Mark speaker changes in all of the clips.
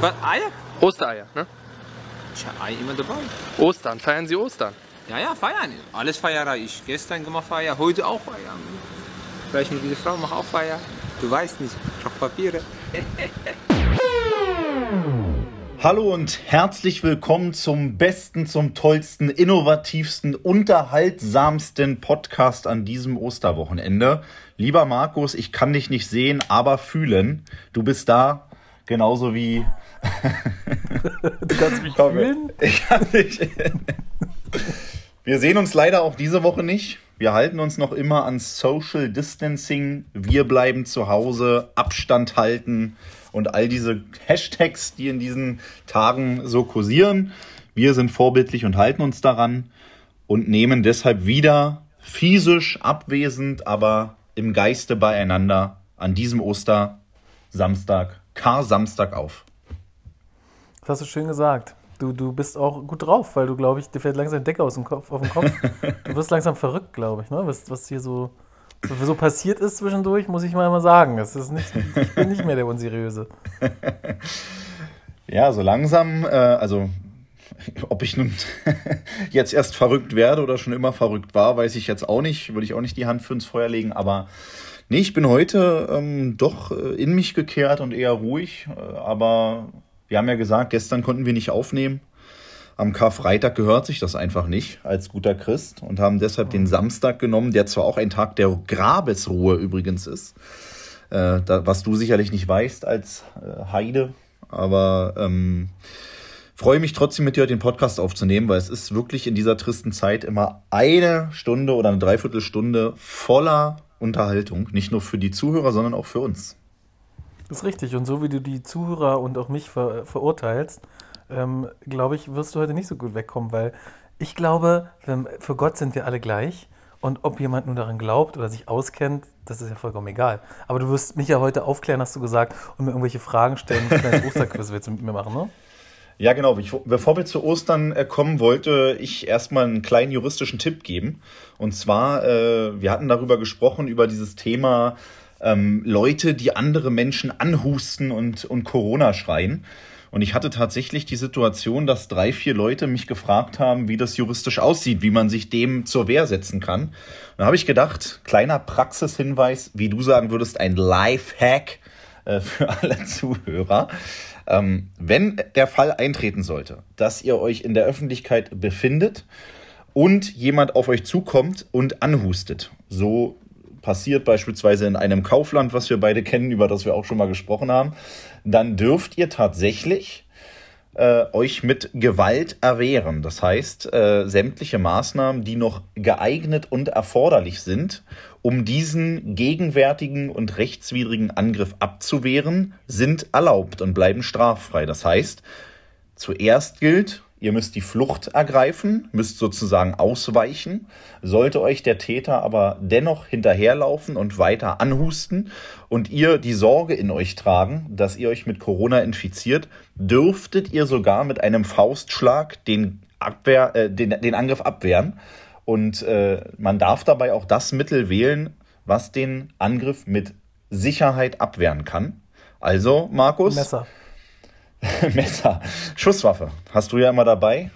Speaker 1: Was, Eier?
Speaker 2: Ostereier, ne?
Speaker 1: Ich habe Ei immer dabei.
Speaker 2: Ostern, feiern Sie Ostern?
Speaker 1: Ja, ja, feiern. Alles feiere ich. Gestern gemacht Feier, heute auch feiern. Vielleicht mit dieser Frau mache auch Feier. Du weißt nicht, ich brauche Papiere.
Speaker 3: Hallo und herzlich willkommen zum besten, zum tollsten, innovativsten, unterhaltsamsten Podcast an diesem Osterwochenende. Lieber Markus, ich kann dich nicht sehen, aber fühlen. Du bist da, genauso wie.
Speaker 4: Du kannst mich fühlen?
Speaker 3: Ich kann dich. Wir sehen uns leider auch diese Woche nicht. Wir halten uns noch immer an Social Distancing. Wir bleiben zu Hause, Abstand halten und all diese Hashtags, die in diesen Tagen so kursieren. Wir sind vorbildlich und halten uns daran und nehmen deshalb wieder physisch abwesend, aber im Geiste beieinander an diesem Ostersamstag, Kar-Samstag auf.
Speaker 4: Das hast du schön gesagt. Du, du bist auch gut drauf, weil du, glaube ich, dir fällt langsam Decke aus dem Kopf, auf den Kopf. du wirst langsam verrückt, glaube ich, ne? was, was hier so, so passiert ist zwischendurch, muss ich mal immer sagen. Das ist nicht, ich bin nicht mehr der Unseriöse.
Speaker 3: ja, so langsam, äh, also ob ich nun jetzt erst verrückt werde oder schon immer verrückt war, weiß ich jetzt auch nicht. Würde ich auch nicht die Hand für ins Feuer legen, aber nee, ich bin heute ähm, doch äh, in mich gekehrt und eher ruhig. Äh, aber wir haben ja gesagt, gestern konnten wir nicht aufnehmen. Am Karfreitag gehört sich das einfach nicht als guter Christ und haben deshalb den Samstag genommen, der zwar auch ein Tag der Grabesruhe übrigens ist, äh, da, was du sicherlich nicht weißt als äh, Heide, aber ähm, freue mich trotzdem mit dir den Podcast aufzunehmen, weil es ist wirklich in dieser tristen Zeit immer eine Stunde oder eine Dreiviertelstunde voller Unterhaltung, nicht nur für die Zuhörer, sondern auch für uns.
Speaker 4: Das ist richtig. Und so wie du die Zuhörer und auch mich ver verurteilst, ähm, glaube ich, wirst du heute nicht so gut wegkommen, weil ich glaube, für Gott sind wir alle gleich. Und ob jemand nur daran glaubt oder sich auskennt, das ist ja vollkommen egal. Aber du wirst mich ja heute aufklären, hast du gesagt, und mir irgendwelche Fragen stellen. Ein kleines Osterquiz willst du mit mir machen, ne?
Speaker 3: Ja, genau. Ich, bevor wir zu Ostern äh, kommen, wollte ich erstmal einen kleinen juristischen Tipp geben. Und zwar, äh, wir hatten darüber gesprochen, über dieses Thema ähm, Leute, die andere Menschen anhusten und, und Corona schreien. Und ich hatte tatsächlich die Situation, dass drei, vier Leute mich gefragt haben, wie das juristisch aussieht, wie man sich dem zur Wehr setzen kann. Da habe ich gedacht, kleiner Praxishinweis, wie du sagen würdest, ein Life-Hack äh, für alle Zuhörer. Ähm, wenn der Fall eintreten sollte, dass ihr euch in der Öffentlichkeit befindet und jemand auf euch zukommt und anhustet, so passiert beispielsweise in einem Kaufland, was wir beide kennen, über das wir auch schon mal gesprochen haben, dann dürft ihr tatsächlich äh, euch mit Gewalt erwehren. Das heißt, äh, sämtliche Maßnahmen, die noch geeignet und erforderlich sind, um diesen gegenwärtigen und rechtswidrigen Angriff abzuwehren, sind erlaubt und bleiben straffrei. Das heißt, zuerst gilt, Ihr müsst die Flucht ergreifen, müsst sozusagen ausweichen. Sollte euch der Täter aber dennoch hinterherlaufen und weiter anhusten und ihr die Sorge in euch tragen, dass ihr euch mit Corona infiziert, dürftet ihr sogar mit einem Faustschlag den, Abwehr, äh, den, den Angriff abwehren. Und äh, man darf dabei auch das Mittel wählen, was den Angriff mit Sicherheit abwehren kann. Also, Markus.
Speaker 4: Messer.
Speaker 3: Messer. Schusswaffe. Hast du ja immer dabei.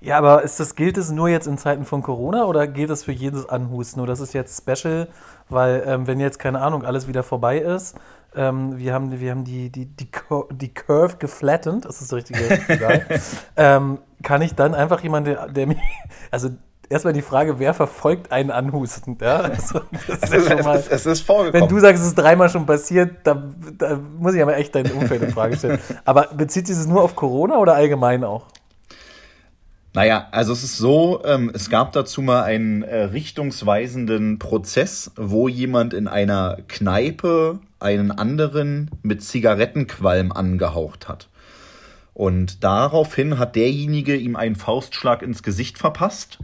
Speaker 4: Ja, aber ist das, gilt es nur jetzt in Zeiten von Corona oder gilt es für jedes Anhusten? Oder das ist jetzt special, weil ähm, wenn jetzt, keine Ahnung, alles wieder vorbei ist, ähm, wir haben, wir haben die, die, die, die Curve geflattened, das ist das richtige, ähm, kann ich dann einfach jemanden, der, der mich, also erstmal die Frage, wer verfolgt einen anhustend? Ja? Also,
Speaker 3: es, ist, ja mal, es, ist, es, ist, vorgekommen.
Speaker 4: Wenn du sagst, es ist dreimal schon passiert, da, da muss ich aber echt dein Umfeld in Frage stellen. Aber bezieht sich das nur auf Corona oder allgemein auch?
Speaker 3: Naja, also es ist so, ähm, es gab dazu mal einen äh, richtungsweisenden Prozess, wo jemand in einer Kneipe einen anderen mit Zigarettenqualm angehaucht hat. Und daraufhin hat derjenige ihm einen Faustschlag ins Gesicht verpasst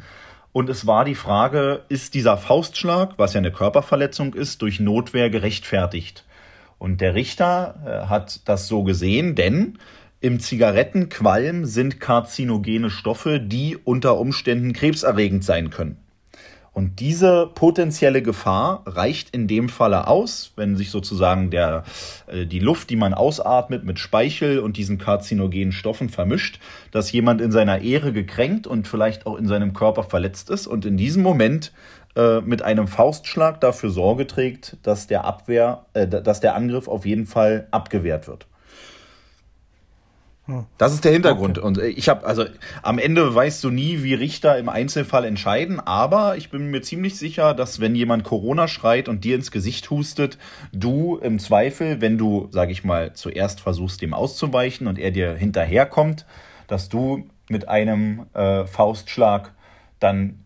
Speaker 3: und es war die Frage, ist dieser Faustschlag, was ja eine Körperverletzung ist, durch Notwehr gerechtfertigt? Und der Richter äh, hat das so gesehen, denn im Zigarettenqualm sind karzinogene Stoffe, die unter Umständen krebserregend sein können. Und diese potenzielle Gefahr reicht in dem Falle aus, wenn sich sozusagen der, äh, die Luft, die man ausatmet, mit Speichel und diesen karzinogenen Stoffen vermischt, dass jemand in seiner Ehre gekränkt und vielleicht auch in seinem Körper verletzt ist und in diesem Moment äh, mit einem Faustschlag dafür Sorge trägt, dass der Abwehr, äh, dass der Angriff auf jeden Fall abgewehrt wird. Das ist der Hintergrund. Okay. Und äh, ich habe, also am Ende weißt du nie, wie Richter im Einzelfall entscheiden, aber ich bin mir ziemlich sicher, dass wenn jemand Corona schreit und dir ins Gesicht hustet, du im Zweifel, wenn du, sag ich mal, zuerst versuchst, dem auszuweichen und er dir hinterherkommt, dass du mit einem äh, Faustschlag dann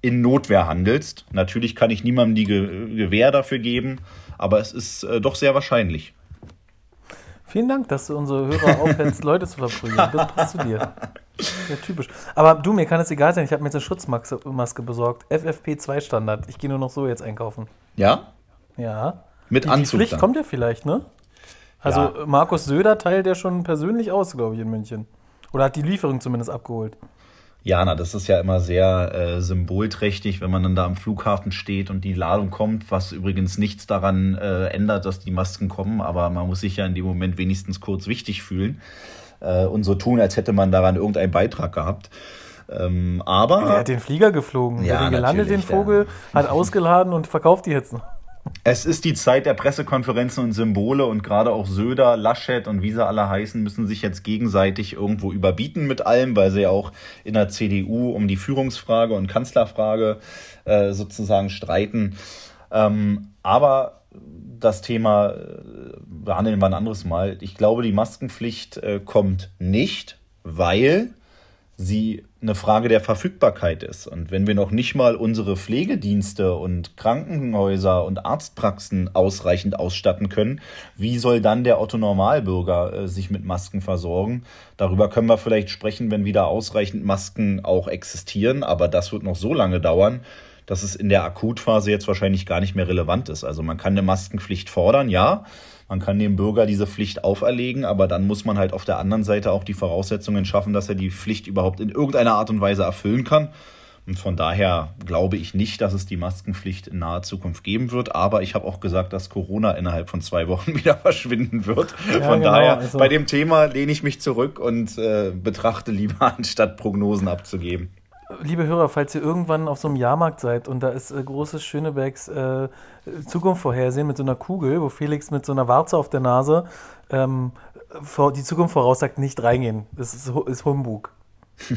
Speaker 3: in Notwehr handelst. Natürlich kann ich niemandem die Ge Gewähr dafür geben, aber es ist äh, doch sehr wahrscheinlich.
Speaker 4: Vielen Dank, dass du unsere Hörer aufhältst, Leute zu verprügeln. Das passt zu dir. Ja, typisch. Aber du, mir kann es egal sein, ich habe mir jetzt eine Schutzmaske besorgt. FFP2 Standard. Ich gehe nur noch so jetzt einkaufen.
Speaker 3: Ja?
Speaker 4: Ja.
Speaker 3: Mit
Speaker 4: die,
Speaker 3: Anzug.
Speaker 4: Die Pflicht dann. kommt ja vielleicht, ne? Also ja. Markus Söder teilt ja schon persönlich aus, glaube ich, in München. Oder hat die Lieferung zumindest abgeholt.
Speaker 3: Jana, das ist ja immer sehr äh, symbolträchtig, wenn man dann da am Flughafen steht und die Ladung kommt, was übrigens nichts daran äh, ändert, dass die Masken kommen, aber man muss sich ja in dem Moment wenigstens kurz wichtig fühlen äh, und so tun, als hätte man daran irgendeinen Beitrag gehabt. Ähm, aber.
Speaker 4: Er hat den Flieger geflogen, ja, er hat den gelandet, den Vogel, ja. hat ausgeladen und verkauft die jetzt noch.
Speaker 3: Es ist die Zeit der Pressekonferenzen und Symbole und gerade auch Söder, Laschet und wie sie alle heißen, müssen sich jetzt gegenseitig irgendwo überbieten mit allem, weil sie ja auch in der CDU um die Führungsfrage und Kanzlerfrage äh, sozusagen streiten. Ähm, aber das Thema äh, behandeln wir ein anderes Mal. Ich glaube, die Maskenpflicht äh, kommt nicht, weil sie eine Frage der Verfügbarkeit ist. Und wenn wir noch nicht mal unsere Pflegedienste und Krankenhäuser und Arztpraxen ausreichend ausstatten können, wie soll dann der Otto Normalbürger äh, sich mit Masken versorgen? Darüber können wir vielleicht sprechen, wenn wieder ausreichend Masken auch existieren, aber das wird noch so lange dauern, dass es in der Akutphase jetzt wahrscheinlich gar nicht mehr relevant ist. Also man kann eine Maskenpflicht fordern, ja, man kann dem Bürger diese Pflicht auferlegen, aber dann muss man halt auf der anderen Seite auch die Voraussetzungen schaffen, dass er die Pflicht überhaupt in irgendeiner Art und Weise erfüllen kann. Und von daher glaube ich nicht, dass es die Maskenpflicht in naher Zukunft geben wird. Aber ich habe auch gesagt, dass Corona innerhalb von zwei Wochen wieder verschwinden wird. Ja, von genau, daher, also bei dem Thema lehne ich mich zurück und äh, betrachte lieber, anstatt Prognosen abzugeben
Speaker 4: liebe Hörer, falls ihr irgendwann auf so einem Jahrmarkt seid und da ist äh, großes Schönebergs äh, Zukunft vorhersehen mit so einer Kugel, wo Felix mit so einer Warze auf der Nase ähm, die Zukunft voraussagt, nicht reingehen. Das ist, ist Humbug.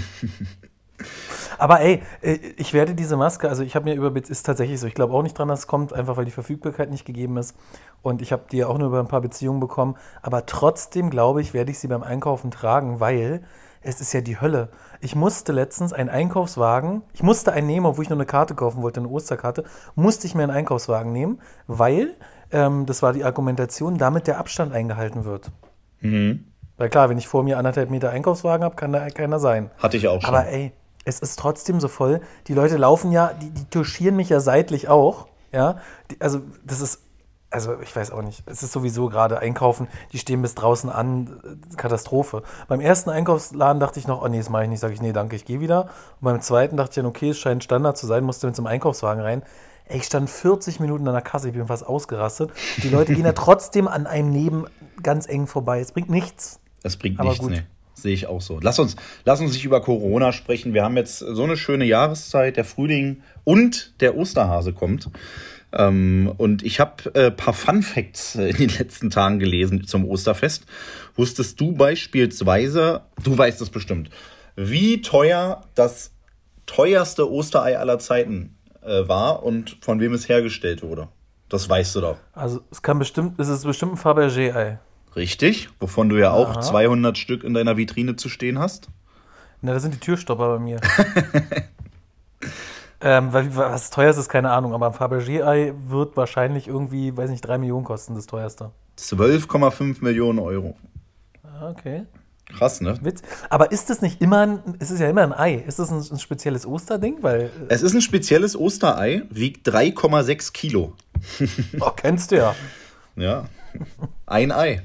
Speaker 4: Aber ey, äh, ich werde diese Maske, also ich habe mir über, ist tatsächlich so, ich glaube auch nicht dran, dass es kommt, einfach weil die Verfügbarkeit nicht gegeben ist. Und ich habe die ja auch nur über ein paar Beziehungen bekommen. Aber trotzdem glaube ich, werde ich sie beim Einkaufen tragen, weil es ist ja die Hölle. Ich musste letztens einen Einkaufswagen, ich musste einen nehmen, obwohl ich nur eine Karte kaufen wollte, eine Osterkarte, musste ich mir einen Einkaufswagen nehmen, weil, ähm, das war die Argumentation, damit der Abstand eingehalten wird. Mhm. Weil klar, wenn ich vor mir anderthalb Meter Einkaufswagen habe, kann da keiner sein.
Speaker 3: Hatte ich auch schon.
Speaker 4: Aber ey, es ist trotzdem so voll. Die Leute laufen ja, die, die touchieren mich ja seitlich auch. Ja, die, also das ist also ich weiß auch nicht. Es ist sowieso gerade einkaufen, die stehen bis draußen an, Katastrophe. Beim ersten Einkaufsladen dachte ich noch, oh nee, das mache ich nicht. Sage ich, nee, danke, ich gehe wieder. Und beim zweiten dachte ich dann, okay, es scheint Standard zu sein, musste mit zum Einkaufswagen rein. Ey, ich stand 40 Minuten an der Kasse, ich bin fast ausgerastet. Die Leute gehen ja trotzdem an einem neben ganz eng vorbei. Es bringt nichts.
Speaker 3: Es bringt Aber nichts, gut. nee. Sehe ich auch so. Lass uns, lass uns nicht über Corona sprechen. Wir haben jetzt so eine schöne Jahreszeit, der Frühling und der Osterhase kommt. Ähm, und ich habe äh, paar Fun Facts äh, in den letzten Tagen gelesen zum Osterfest. Wusstest du beispielsweise, du weißt es bestimmt, wie teuer das teuerste Osterei aller Zeiten äh, war und von wem es hergestellt wurde? Das weißt du doch.
Speaker 4: Also es kann bestimmt, es ist bestimmt ein Fabergé-Ei.
Speaker 3: Richtig, wovon du ja auch Aha. 200 Stück in deiner Vitrine zu stehen hast.
Speaker 4: Na, das sind die Türstopper bei mir. Ähm, was teuer ist, ist keine Ahnung, aber ein Fabergé-Ei wird wahrscheinlich irgendwie, weiß nicht, 3 Millionen kosten, das teuerste.
Speaker 3: 12,5 Millionen Euro.
Speaker 4: Ah, okay.
Speaker 3: Krass, ne?
Speaker 4: Witz. Aber ist es nicht immer ein, ist es ja immer ein Ei? Ist das ein, ein spezielles Osterding? Weil, äh
Speaker 3: es ist ein spezielles Osterei, wiegt 3,6 Kilo.
Speaker 4: oh, kennst du ja.
Speaker 3: Ja. Ein Ei.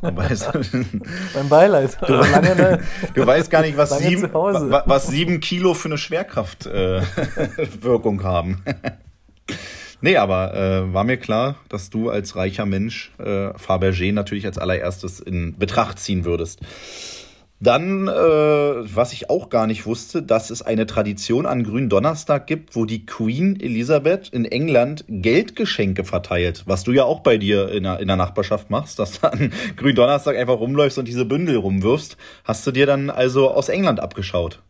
Speaker 4: Beim Beileid.
Speaker 3: Du, lange, du weißt gar nicht, was, sieben,
Speaker 4: wa,
Speaker 3: was sieben Kilo für eine Schwerkraftwirkung äh, haben. nee, aber äh, war mir klar, dass du als reicher Mensch äh, Fabergé natürlich als allererstes in Betracht ziehen würdest. Dann, äh, was ich auch gar nicht wusste, dass es eine Tradition an Gründonnerstag gibt, wo die Queen Elisabeth in England Geldgeschenke verteilt. Was du ja auch bei dir in der, in der Nachbarschaft machst, dass du an Gründonnerstag einfach rumläufst und diese Bündel rumwirfst. Hast du dir dann also aus England abgeschaut?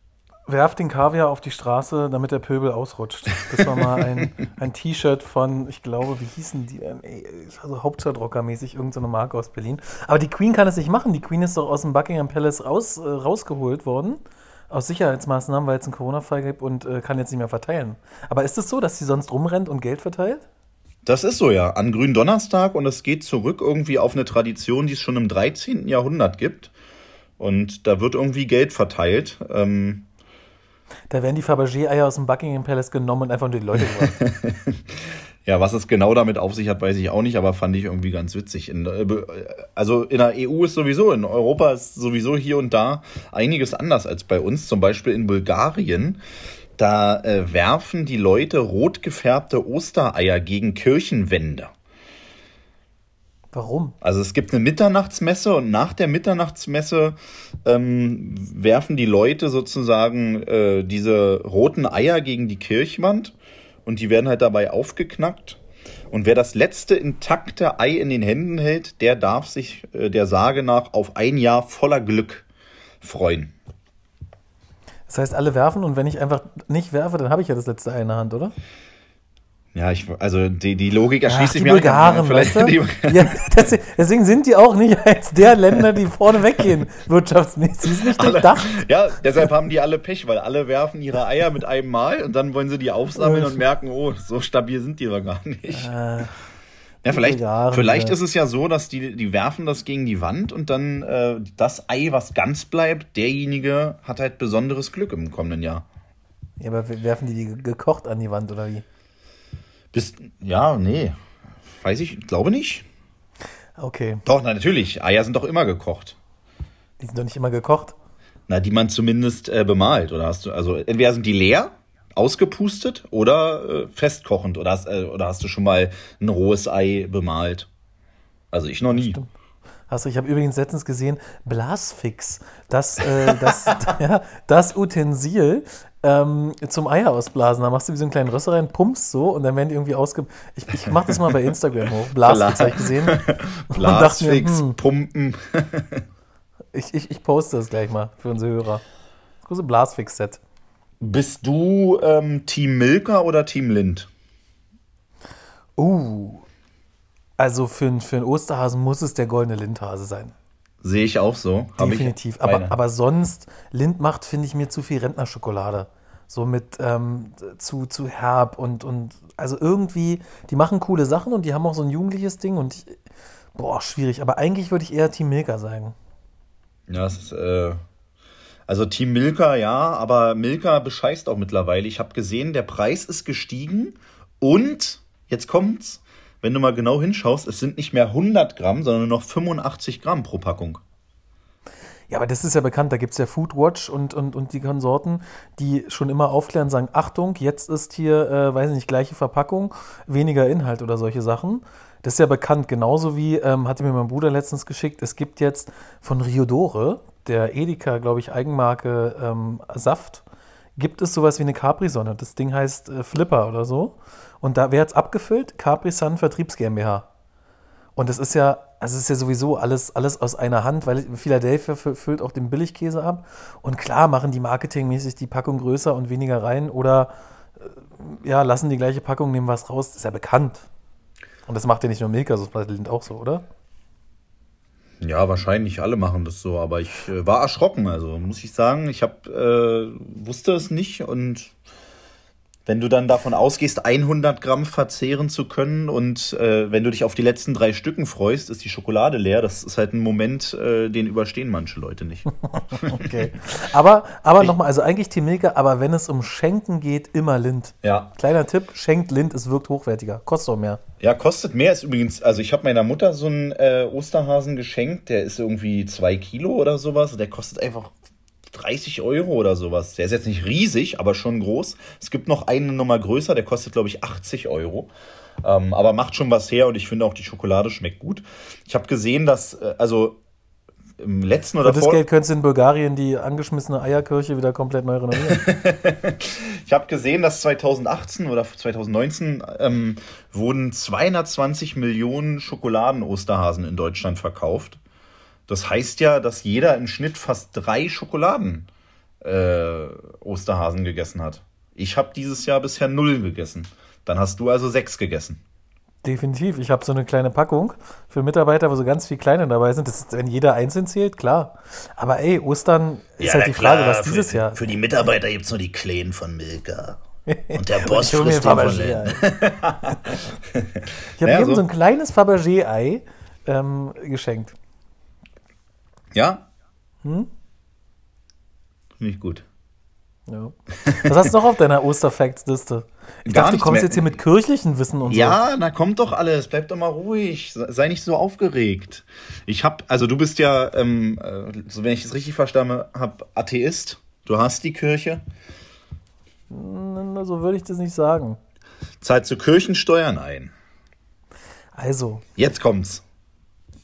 Speaker 4: Werf den Kaviar auf die Straße, damit der Pöbel ausrutscht. Das war mal ein, ein T-Shirt von, ich glaube, wie hießen die? Ähm, also Hauptstadtrocker-mäßig, irgendeine Marke aus Berlin. Aber die Queen kann es nicht machen. Die Queen ist doch aus dem Buckingham Palace raus, äh, rausgeholt worden. Aus Sicherheitsmaßnahmen, weil es einen Corona-Fall gibt und äh, kann jetzt nicht mehr verteilen. Aber ist es so, dass sie sonst rumrennt und Geld verteilt?
Speaker 3: Das ist so, ja. An Gründonnerstag und es geht zurück irgendwie auf eine Tradition, die es schon im 13. Jahrhundert gibt. Und da wird irgendwie Geld verteilt. Ähm,
Speaker 4: da werden die Fabergé-Eier aus dem Buckingham Palace genommen und einfach nur die Leute gebracht.
Speaker 3: ja, was es genau damit auf sich hat, weiß ich auch nicht, aber fand ich irgendwie ganz witzig. In, äh, also in der EU ist sowieso, in Europa ist sowieso hier und da einiges anders als bei uns. Zum Beispiel in Bulgarien. Da äh, werfen die Leute rot gefärbte Ostereier gegen Kirchenwände.
Speaker 4: Warum?
Speaker 3: Also es gibt eine Mitternachtsmesse und nach der Mitternachtsmesse ähm, werfen die Leute sozusagen äh, diese roten Eier gegen die Kirchwand und die werden halt dabei aufgeknackt. Und wer das letzte intakte Ei in den Händen hält, der darf sich äh, der Sage nach auf ein Jahr voller Glück freuen.
Speaker 4: Das heißt, alle werfen und wenn ich einfach nicht werfe, dann habe ich ja das letzte Ei in der Hand, oder?
Speaker 3: Ja, ich, also die, die Logik erschließt sich
Speaker 4: mir Bulgaren, vielleicht weißt du? ja, das, deswegen sind die auch nicht als der Länder, die vorne weggehen, wirtschaftsmäßig. ist nicht durchdacht.
Speaker 3: Ja, deshalb haben die alle Pech, weil alle werfen ihre Eier mit einem Mal und dann wollen sie die aufsammeln und merken, oh, so stabil sind die doch gar nicht. Äh, ja, vielleicht, Bulgaren, vielleicht ja. ist es ja so, dass die, die werfen das gegen die Wand und dann äh, das Ei, was ganz bleibt, derjenige hat halt besonderes Glück im kommenden Jahr.
Speaker 4: Ja, aber werfen die die gekocht an die Wand oder wie?
Speaker 3: Bist, ja, nee. Weiß ich, glaube nicht.
Speaker 4: Okay.
Speaker 3: Doch, na, natürlich. Eier sind doch immer gekocht.
Speaker 4: Die sind doch nicht immer gekocht.
Speaker 3: Na, die man zumindest äh, bemalt. Oder hast du, also entweder sind die leer, ausgepustet oder äh, festkochend. Oder hast, äh, oder hast du schon mal ein rohes Ei bemalt? Also ich noch nie.
Speaker 4: Stimmt. Hast du, ich habe übrigens letztens gesehen, Blasfix, das, äh, das, ja, das Utensil ähm, zum Eier ausblasen. Da machst du wie so einen kleinen Rösser rein, pumpst so und dann werden die irgendwie ausge... Ich, ich mach das mal bei Instagram hoch. Blasfix habe ich gesehen.
Speaker 3: Blasfix, hm, pumpen.
Speaker 4: ich, ich, ich poste das gleich mal für unsere Hörer. Das große Blasfix-Set.
Speaker 3: Bist du ähm, Team Milka oder Team Lind?
Speaker 4: Uh, also für, für einen Osterhasen muss es der goldene Lindhase sein.
Speaker 3: Sehe ich auch so.
Speaker 4: Definitiv. Aber, aber sonst, Lind macht, finde ich, mir zu viel Rentnerschokolade. So mit ähm, zu, zu herb und, und also irgendwie, die machen coole Sachen und die haben auch so ein jugendliches Ding und ich, boah, schwierig. Aber eigentlich würde ich eher Team Milka sagen.
Speaker 3: Ja, es ist, äh, also Team Milka, ja, aber Milka bescheißt auch mittlerweile. Ich habe gesehen, der Preis ist gestiegen und, jetzt kommt's, wenn du mal genau hinschaust, es sind nicht mehr 100 Gramm, sondern nur noch 85 Gramm pro Packung.
Speaker 4: Ja, aber das ist ja bekannt, da gibt es ja Foodwatch und, und, und die Konsorten, die schon immer aufklären, sagen, Achtung, jetzt ist hier, äh, weiß ich nicht, gleiche Verpackung, weniger Inhalt oder solche Sachen. Das ist ja bekannt, genauso wie, ähm, hatte mir mein Bruder letztens geschickt, es gibt jetzt von Riodore, der Edeka, glaube ich, Eigenmarke ähm, Saft, gibt es sowas wie eine Capri-Sonne. Das Ding heißt äh, Flipper oder so. Und da wird es abgefüllt, Capri Sun Vertriebs GmbH. Und das ist ja, es ist ja sowieso alles, alles aus einer Hand, weil Philadelphia füllt auch den Billigkäse ab. Und klar machen die marketingmäßig die Packung größer und weniger rein oder äh, ja, lassen die gleiche Packung, nehmen was raus. Das ist ja bekannt. Und das macht ja nicht nur Milka, so bei Lind auch so, oder?
Speaker 3: Ja, wahrscheinlich alle machen das so, aber ich äh, war erschrocken, also muss ich sagen, ich hab, äh, wusste es nicht und wenn du dann davon ausgehst, 100 Gramm verzehren zu können und äh, wenn du dich auf die letzten drei Stücken freust, ist die Schokolade leer. Das ist halt ein Moment, äh, den überstehen manche Leute nicht.
Speaker 4: okay. Aber, aber nochmal, also eigentlich Team Milka, aber wenn es um Schenken geht, immer Lind.
Speaker 3: Ja.
Speaker 4: Kleiner Tipp, schenkt Lind, es wirkt hochwertiger. Kostet auch mehr.
Speaker 3: Ja, kostet mehr. Ist übrigens, also ich habe meiner Mutter so einen äh, Osterhasen geschenkt, der ist irgendwie zwei Kilo oder sowas. Der kostet einfach 30 Euro oder sowas. Der ist jetzt nicht riesig, aber schon groß. Es gibt noch eine Nummer größer, der kostet, glaube ich, 80 Euro. Ähm, aber macht schon was her und ich finde auch, die Schokolade schmeckt gut. Ich habe gesehen, dass, äh, also im letzten oder
Speaker 4: Für das Geld könntest du in Bulgarien die angeschmissene Eierkirche wieder komplett neu renovieren.
Speaker 3: ich habe gesehen, dass 2018 oder 2019 ähm, wurden 220 Millionen Schokoladen-Osterhasen in Deutschland verkauft. Das heißt ja, dass jeder im Schnitt fast drei Schokoladen äh, Osterhasen gegessen hat. Ich habe dieses Jahr bisher null gegessen. Dann hast du also sechs gegessen.
Speaker 4: Definitiv. Ich habe so eine kleine Packung für Mitarbeiter, wo so ganz viele kleine dabei sind. Das ist, wenn jeder einzeln zählt, klar. Aber ey, Ostern ist
Speaker 3: Ja,
Speaker 4: halt die Frage,
Speaker 3: klar,
Speaker 4: was dieses
Speaker 3: für,
Speaker 4: Jahr.
Speaker 3: Für die Mitarbeiter gibt es nur die Kleinen von Milka. Und der Boss
Speaker 4: mir
Speaker 3: frisst
Speaker 4: Fabergé. Ich habe
Speaker 3: Ja,
Speaker 4: eben
Speaker 3: so.
Speaker 4: so ein kleines Fabergé-Ei ähm, geschenkt.
Speaker 3: Ja?
Speaker 4: Hm?
Speaker 3: Finde ich gut.
Speaker 4: Ja. Was hast du noch auf deiner Osterfacts-Liste? Ich
Speaker 3: Gar
Speaker 4: dachte, du kommst
Speaker 3: mehr.
Speaker 4: jetzt hier mit kirchlichen Wissen und
Speaker 3: Ja, na kommt doch alles. Bleib doch mal ruhig. Sei nicht so aufgeregt. Ich hab, also du bist ja, ähm, äh, so wenn ich es richtig verstanden habe, Atheist. Du hast die Kirche.
Speaker 4: so. Na, So würde ich das nicht sagen.
Speaker 3: Zahlst du Kirchensteuern ein.
Speaker 4: Also,
Speaker 3: Jetzt kommt's.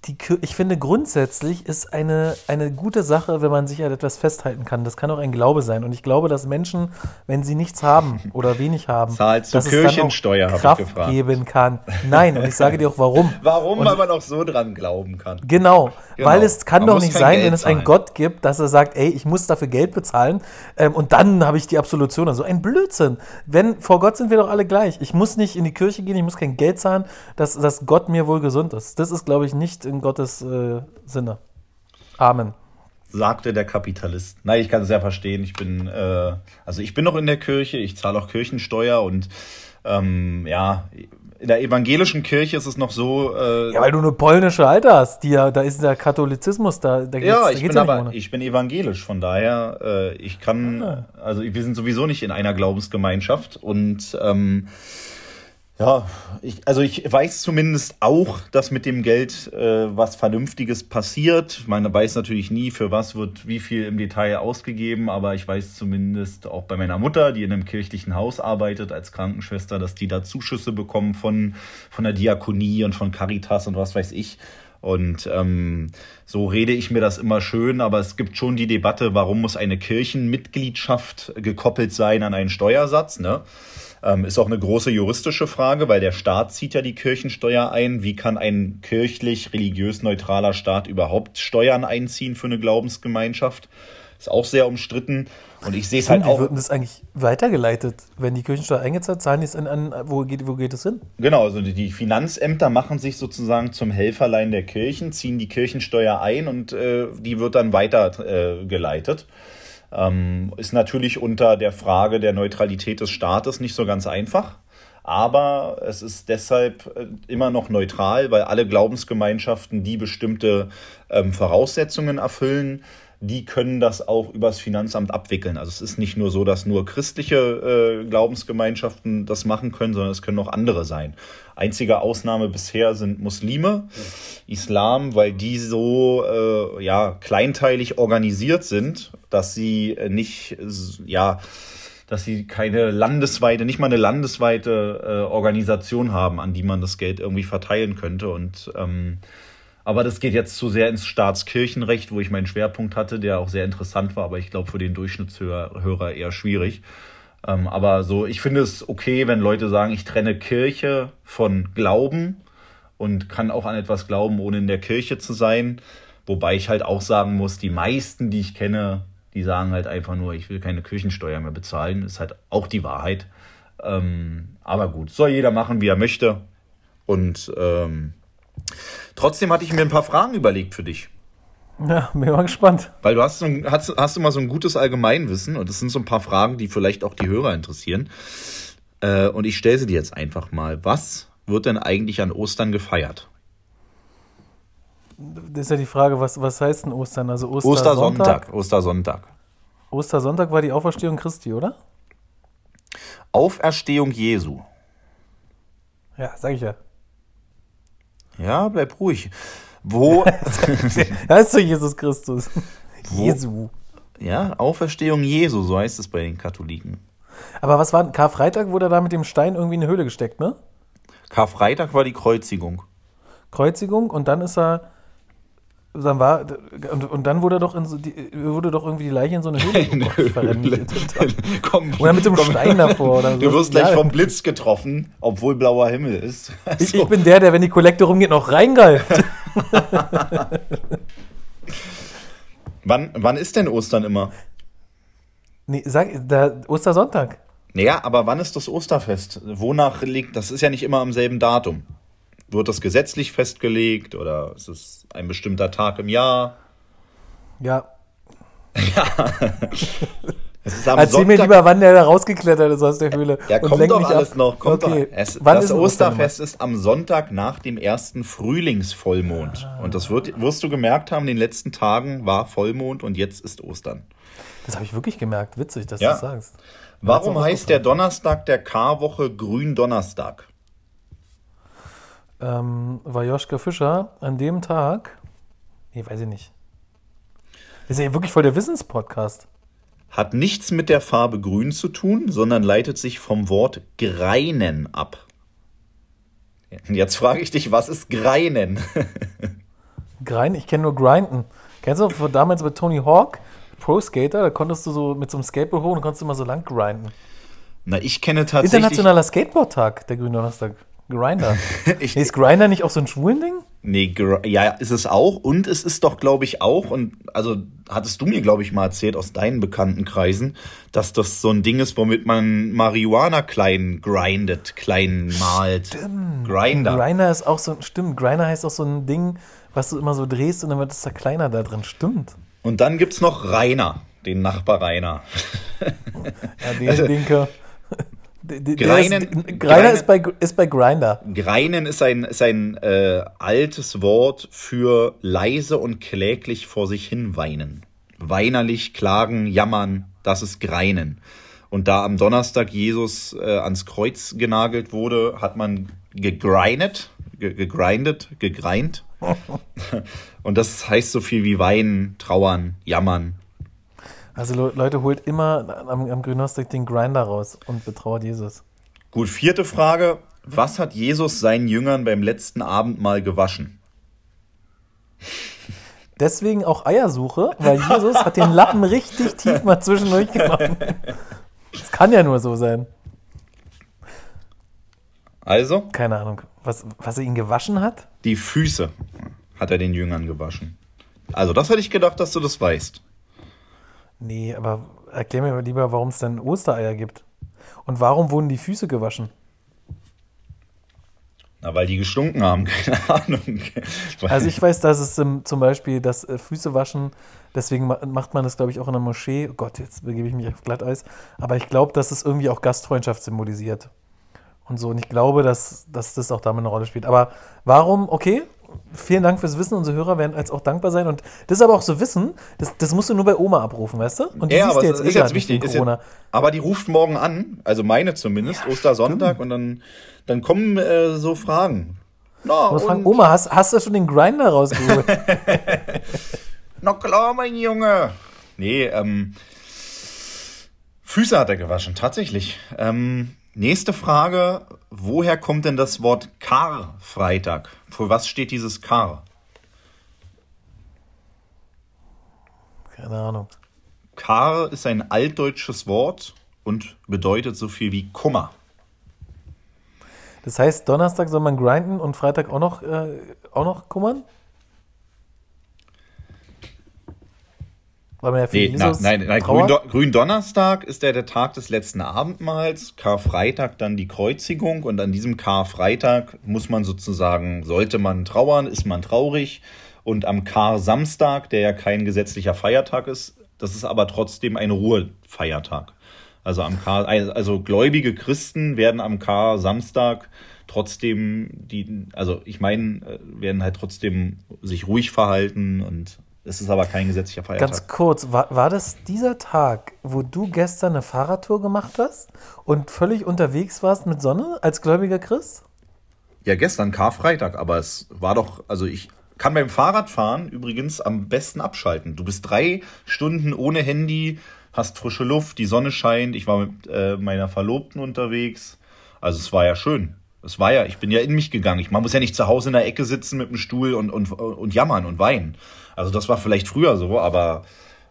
Speaker 4: Die, ich finde grundsätzlich ist eine, eine gute Sache, wenn man sich an etwas festhalten kann. Das kann auch ein Glaube sein. Und ich glaube, dass Menschen, wenn sie nichts haben oder wenig haben,
Speaker 3: Zahlst du
Speaker 4: dass es dann auch
Speaker 3: Kirchensteuer,
Speaker 4: Kraft geben kann. Nein, und ich sage dir auch warum.
Speaker 3: Warum?
Speaker 4: Und
Speaker 3: Weil man auch so dran glauben kann.
Speaker 4: Genau,
Speaker 3: Genau.
Speaker 4: weil es kann
Speaker 3: Man
Speaker 4: doch nicht sein,
Speaker 3: Geld
Speaker 4: wenn es einen
Speaker 3: zahlen.
Speaker 4: Gott gibt, dass er sagt, ey, ich muss dafür Geld bezahlen ähm, und dann habe ich die Absolution. Also ein Blödsinn. Wenn vor Gott sind wir doch alle gleich. Ich muss nicht in die Kirche gehen, ich muss kein Geld zahlen, dass, dass Gott mir wohl gesund ist. Das ist, glaube ich, nicht in Gottes äh, Sinne. Amen.
Speaker 3: Sagte der Kapitalist. Nein, ich kann es ja verstehen. Ich bin, äh, also ich bin noch in der Kirche, ich zahle auch Kirchensteuer und ähm, ja, in der evangelischen Kirche ist es noch so, äh,
Speaker 4: Ja, weil du eine polnische Alte hast, die ja, da ist der Katholizismus, da, da geht's,
Speaker 3: Ja,
Speaker 4: da
Speaker 3: ich
Speaker 4: geht's
Speaker 3: bin
Speaker 4: ja
Speaker 3: aber,
Speaker 4: ohne.
Speaker 3: ich bin evangelisch, von daher, äh, ich kann,
Speaker 4: Ah.
Speaker 3: also wir sind sowieso nicht in einer Glaubensgemeinschaft und ähm, ja, ich, also ich weiß zumindest auch, dass mit dem Geld äh, was Vernünftiges passiert. Man weiß natürlich nie, für was wird wie viel im Detail ausgegeben, aber ich weiß zumindest auch bei meiner Mutter, die in einem kirchlichen Haus arbeitet als Krankenschwester, dass die da Zuschüsse bekommen von, von der Diakonie und von Caritas und was weiß ich. Und ähm, so rede ich mir das immer schön, aber es gibt schon die Debatte, warum muss eine Kirchenmitgliedschaft gekoppelt sein an einen Steuersatz? Ne? Ähm, ist auch eine große juristische Frage, weil der Staat zieht ja die Kirchensteuer ein. Wie kann ein kirchlich, religiös neutraler Staat überhaupt Steuern einziehen für eine Glaubensgemeinschaft? Ist auch sehr umstritten. Und ich sehe es halt
Speaker 4: Wie
Speaker 3: auch.
Speaker 4: wird denn das eigentlich weitergeleitet? Wenn die Kirchensteuer eingezahlt, zahlen die es an, an wo, geht, wo geht es hin?
Speaker 3: Genau, also die- Finanzämter machen sich sozusagen zum Helferlein der Kirchen, ziehen die Kirchensteuer ein und äh, die wird dann weitergeleitet. Äh, ähm, ist natürlich unter der Frage der Neutralität des Staates nicht so ganz einfach. Aber es ist deshalb äh, immer noch neutral, weil alle Glaubensgemeinschaften, die bestimmte ähm, Voraussetzungen erfüllen, die können das auch übers Finanzamt abwickeln. Also es ist nicht nur so, dass nur christliche äh, Glaubensgemeinschaften das machen können, sondern es können auch andere sein. Einzige Ausnahme bisher sind Muslime, Islam, weil die so äh, ja kleinteilig organisiert sind, dass sie äh, nicht ja dass sie keine landesweite, nicht mal eine landesweite äh, Organisation haben, an die man das Geld irgendwie verteilen könnte. Und ähm, aber das geht jetzt zu sehr ins Staatskirchenrecht, wo ich meinen Schwerpunkt hatte, der auch sehr interessant war, aber ich glaube für den Durchschnittshörer Hörer eher schwierig. Ähm, aber so, ich finde es okay, wenn Leute sagen, ich trenne Kirche von Glauben und kann auch an etwas glauben, ohne in der Kirche zu sein. Wobei ich halt auch sagen muss, die meisten, die ich kenne, die sagen halt einfach nur, ich will keine Kirchensteuer mehr bezahlen. Ist halt auch die Wahrheit. Ähm, aber gut, soll jeder machen, wie er möchte. Und ähm, trotzdem hatte ich mir ein paar Fragen überlegt für dich.
Speaker 4: Ja, bin mal gespannt.
Speaker 3: Weil du hast, so ein, hast, hast immer so ein gutes Allgemeinwissen und das sind so ein paar Fragen, die vielleicht auch die Hörer interessieren. Äh, und ich stelle sie dir jetzt einfach mal. Was wird denn eigentlich an Ostern gefeiert?
Speaker 4: Das ist ja die Frage, was, was heißt denn Ostern? Also
Speaker 3: Ostersonntag. Ostersonntag.
Speaker 4: Ostersonntag war die Auferstehung Christi, oder?
Speaker 3: Auferstehung Jesu.
Speaker 4: Ja, sag ich ja.
Speaker 3: Ja, bleib ruhig. Wo?
Speaker 4: ist doch Jesus Christus. Jesu.
Speaker 3: Ja, Auferstehung Jesu, so heißt es bei den Katholiken.
Speaker 4: Aber was war Karfreitag wurde da mit dem Stein irgendwie in eine Höhle gesteckt, ne?
Speaker 3: Karfreitag war die Kreuzigung.
Speaker 4: Kreuzigung und dann ist er dann war und, und dann wurde doch in so die, wurde doch irgendwie die Leiche in so eine Höhle, oh Gott,
Speaker 3: komm,
Speaker 4: oder mit so einem Stein davor oder so.
Speaker 3: Du wirst gleich vom Blitz getroffen, obwohl blauer Himmel ist.
Speaker 4: Also. Ich, ich, bin der, der wenn die Kollekte rumgeht noch reingreift.
Speaker 3: wann, wann ist denn Ostern immer?
Speaker 4: Nee, sag, der Ostersonntag.
Speaker 3: Naja, aber wann ist das Osterfest? Wonach liegt, das ist ja nicht immer am selben Datum. Wird das gesetzlich festgelegt oder ist es ein bestimmter Tag im Jahr?
Speaker 4: Ja.
Speaker 3: ja.
Speaker 4: Erzähl mir lieber, wann der da rausgeklettert ist aus der Höhle.
Speaker 3: Ja, kommt doch alles ab. noch. Kommt okay. es, wann das ist Osterfest ist am Sonntag nach dem ersten Frühlingsvollmond. Ah. Und das wird, wirst du gemerkt haben, in den letzten Tagen war Vollmond und jetzt ist Ostern.
Speaker 4: Das habe ich wirklich gemerkt. Witzig, dass ja. du das sagst.
Speaker 3: Warum heißt der Donnerstag der Karwoche Gründonnerstag?
Speaker 4: Ähm, war Joschka Fischer an dem Tag, nee, weiß ich nicht. Das ist ja wirklich voll der Wissenspodcast.
Speaker 3: Hat nichts mit der Farbe grün zu tun, sondern leitet sich vom Wort greinen ab. Jetzt frage ich dich, was ist greinen?
Speaker 4: Grein? Ich kenne nur grinden. Kennst du damals bei Tony Hawk, Pro Skater, da konntest du so mit so einem Skateboard hoch und konntest du immer so lang grinden.
Speaker 3: Na, ich kenne tatsächlich.
Speaker 4: Internationaler Skateboard-Tag, der Gründonnerstag. Grinder. ich, ist Grinder nicht auch so ein schwulen Ding?
Speaker 3: Nee, ja, ist es auch. Und es ist doch, glaube ich, auch, und also hattest du mir, glaube ich, mal erzählt aus deinen bekannten Kreisen, dass das so ein Ding ist, womit man Marihuana klein grindet, klein malt.
Speaker 4: Stimmt. Grinder. Grinder ist auch so, stimmt, Grinder heißt auch so ein Ding, was du immer so drehst und dann wird es da kleiner da drin. Stimmt.
Speaker 3: Und dann gibt es noch Rainer, den Nachbar Rainer.
Speaker 4: ja, den also, Dinker. Greinen, Greiner ist bei, ist bei Grinder.
Speaker 3: Greinen ist ein, ist ein äh, altes Wort für leise und kläglich vor sich hin weinen. Weinerlich, klagen, jammern, das ist Greinen. Und da am Donnerstag Jesus äh, ans Kreuz genagelt wurde, hat man gegrindet, gegrindet, gegreint. und das heißt so viel wie weinen, trauern, jammern,
Speaker 4: also Leute, holt immer am, am Grünostik den Grinder raus und betrauert Jesus.
Speaker 3: Gut, vierte Frage. Was hat Jesus seinen Jüngern beim letzten Abendmahl gewaschen?
Speaker 4: Deswegen auch Eiersuche, weil Jesus hat den Lappen richtig tief mal zwischendurch genommen. Das kann ja nur so sein.
Speaker 3: Also?
Speaker 4: Keine Ahnung. Was, was er ihnen gewaschen hat?
Speaker 3: Die Füße hat er den Jüngern gewaschen. Also, das hätte ich gedacht, dass du das weißt.
Speaker 4: Nee, aber erklär mir lieber, warum es denn Ostereier gibt. Und warum wurden die Füße gewaschen?
Speaker 3: Na, weil die gestunken haben, keine Ahnung.
Speaker 4: Also ich weiß, dass es um, zum Beispiel das äh, Füße waschen, deswegen macht man das, glaube ich, auch in der Moschee. Oh Gott, jetzt begebe ich mich auf Glatteis. Aber ich glaube, dass es irgendwie auch Gastfreundschaft symbolisiert. Und so. Und ich glaube, dass, dass das auch damit eine Rolle spielt. Aber warum, okay, vielen Dank fürs Wissen. Unsere Hörer werden als auch dankbar sein. Und das ist aber auch so Wissen, das, das musst du nur bei Oma abrufen, weißt du? Und
Speaker 3: die ja, aber jetzt ist eh jetzt wichtig. Ist ja, aber die ruft morgen an, also meine zumindest, ja, Ostersonntag, stimmt. und dann, dann kommen äh, so Fragen.
Speaker 4: Na, fragen, Oma, hast, hast du schon den Grinder rausgeholt?
Speaker 3: Na klar, mein Junge. Nee, ähm, Füße hat er gewaschen, tatsächlich. Ähm, nächste Frage. Woher kommt denn das Wort Karfreitag? Für was steht dieses Kar?
Speaker 4: Keine Ahnung.
Speaker 3: Kar ist ein altdeutsches Wort und bedeutet so viel wie Kummer.
Speaker 4: Das heißt, Donnerstag soll man grinden und Freitag auch noch, äh, auch noch kummern?
Speaker 3: Weil man ja für nee, Jesus na, nein, nein Gründon Gründonnerstag ist ja der Tag des letzten Abendmahls, Karfreitag dann die Kreuzigung und an diesem Karfreitag muss man sozusagen, sollte man trauern, ist man traurig Und am Kar-Samstag, der ja kein gesetzlicher Feiertag ist, das ist aber trotzdem ein Ruhefeiertag. Also am Kar, also gläubige Christen werden am Kar-Samstag trotzdem die, also ich meine, äh, werden halt trotzdem sich ruhig verhalten und es ist aber kein gesetzlicher Feiertag.
Speaker 4: Ganz kurz, war, war das dieser Tag, wo du gestern eine Fahrradtour gemacht hast und völlig unterwegs warst mit Sonne als gläubiger Christ?
Speaker 3: Ja, gestern Karfreitag, aber es war doch, also ich kann beim Fahrradfahren übrigens am besten abschalten. Du bist drei Stunden ohne Handy, hast frische Luft, die Sonne scheint, ich war mit äh, meiner Verlobten unterwegs. Also es war ja schön. Es war ja, ich bin ja in mich gegangen. Ich, man muss ja nicht zu Hause in der Ecke sitzen mit dem Stuhl und, und, und jammern und weinen. Also das war vielleicht früher so, aber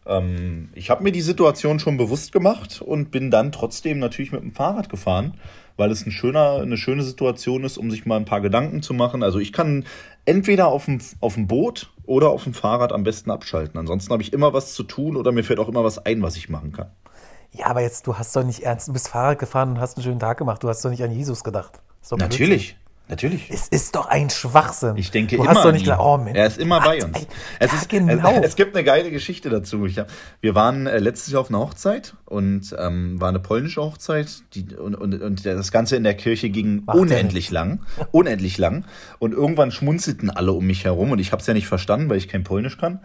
Speaker 3: ähm, ich habe mir die Situation schon bewusst gemacht und bin dann trotzdem natürlich mit dem Fahrrad gefahren, weil es ein schöner, eine schöne Situation ist, um sich mal ein paar Gedanken zu machen. Also ich kann entweder auf dem, auf dem Boot oder auf dem Fahrrad am besten abschalten. Ansonsten habe ich immer was zu tun oder mir fällt auch immer was ein, was ich machen kann.
Speaker 4: Ja, aber jetzt, du hast doch nicht ernst, du bist Fahrrad gefahren und hast einen schönen Tag gemacht. Du hast doch nicht an Jesus gedacht.
Speaker 3: Natürlich. Natürlich.
Speaker 4: Es ist doch ein Schwachsinn.
Speaker 3: Ich denke
Speaker 4: du
Speaker 3: immer.
Speaker 4: Hast doch nicht
Speaker 3: gedacht,
Speaker 4: oh Mensch,
Speaker 3: er ist immer bei uns.
Speaker 4: Ey,
Speaker 3: es,
Speaker 4: ja,
Speaker 3: ist,
Speaker 4: genau.
Speaker 3: es, es, gibt eine geile Geschichte dazu. Hab, wir waren äh, letztes Jahr auf einer Hochzeit und ähm, war eine polnische Hochzeit die, und, und, und das Ganze in der Kirche ging
Speaker 4: Macht
Speaker 3: unendlich lang. Unendlich lang. Und irgendwann schmunzelten alle um mich herum und ich habe es ja nicht verstanden, weil ich kein Polnisch kann.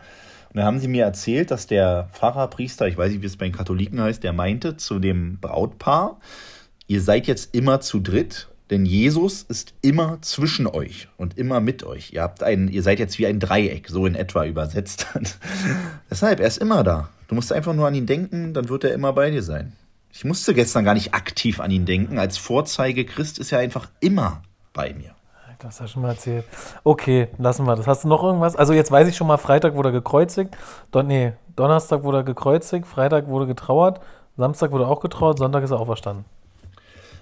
Speaker 3: Und da haben sie mir erzählt, dass der Pfarrer, Priester, ich weiß nicht, wie es bei den Katholiken heißt, der meinte zu dem Brautpaar, ihr seid jetzt immer zu dritt denn Jesus ist immer zwischen euch und immer mit euch. Ihr habt einen, ihr seid jetzt wie ein Dreieck, so in etwa übersetzt. Deshalb, er ist immer da. Du musst einfach nur an ihn denken, dann wird er immer bei dir sein. Ich musste gestern gar nicht aktiv an ihn denken. Als Vorzeige Christ ist er einfach immer bei mir.
Speaker 4: Das hast du schon mal erzählt. Okay, lassen wir das. Hast du noch irgendwas? Also jetzt weiß ich schon mal, Freitag wurde er gekreuzigt. Don, nee, Donnerstag wurde er gekreuzigt, Freitag wurde getrauert, Samstag wurde auch getrauert, Sonntag ist er auferstanden.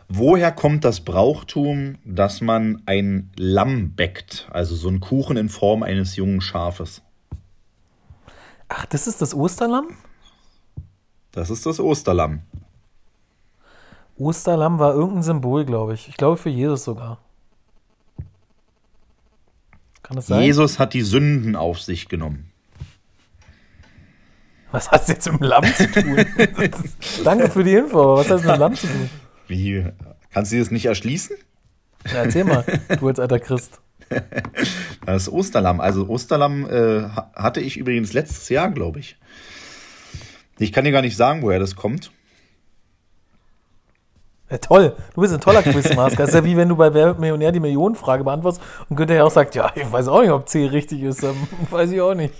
Speaker 3: Woher kommt das Brauchtum, dass man ein Lamm bäckt, also so einen Kuchen in Form eines jungen Schafes?
Speaker 4: Ach, das ist das Osterlamm?
Speaker 3: Das ist das Osterlamm.
Speaker 4: Osterlamm war irgendein Symbol, glaube ich. Ich glaube für Jesus sogar. Kann das sein?
Speaker 3: Jesus hat die Sünden auf sich genommen.
Speaker 4: Was hat das jetzt mit dem Lamm zu tun? Danke für die Info, aber was hat das mit dem Lamm zu tun?
Speaker 3: Wie? Kannst du das nicht erschließen?
Speaker 4: Ja, erzähl mal, du als alter Christ.
Speaker 3: Das ist Osterlamm. Also Osterlamm äh, hatte ich übrigens letztes Jahr, glaube ich. Ich kann dir gar nicht sagen, woher das kommt.
Speaker 4: Ja, toll, du bist ein toller Quizmaster. Das ist ja wie wenn du bei Wer Millionär die Millionenfrage beantwortest und Günther ja auch sagt, ja, ich weiß auch nicht, ob C richtig ist. Ähm, weiß ich auch nicht.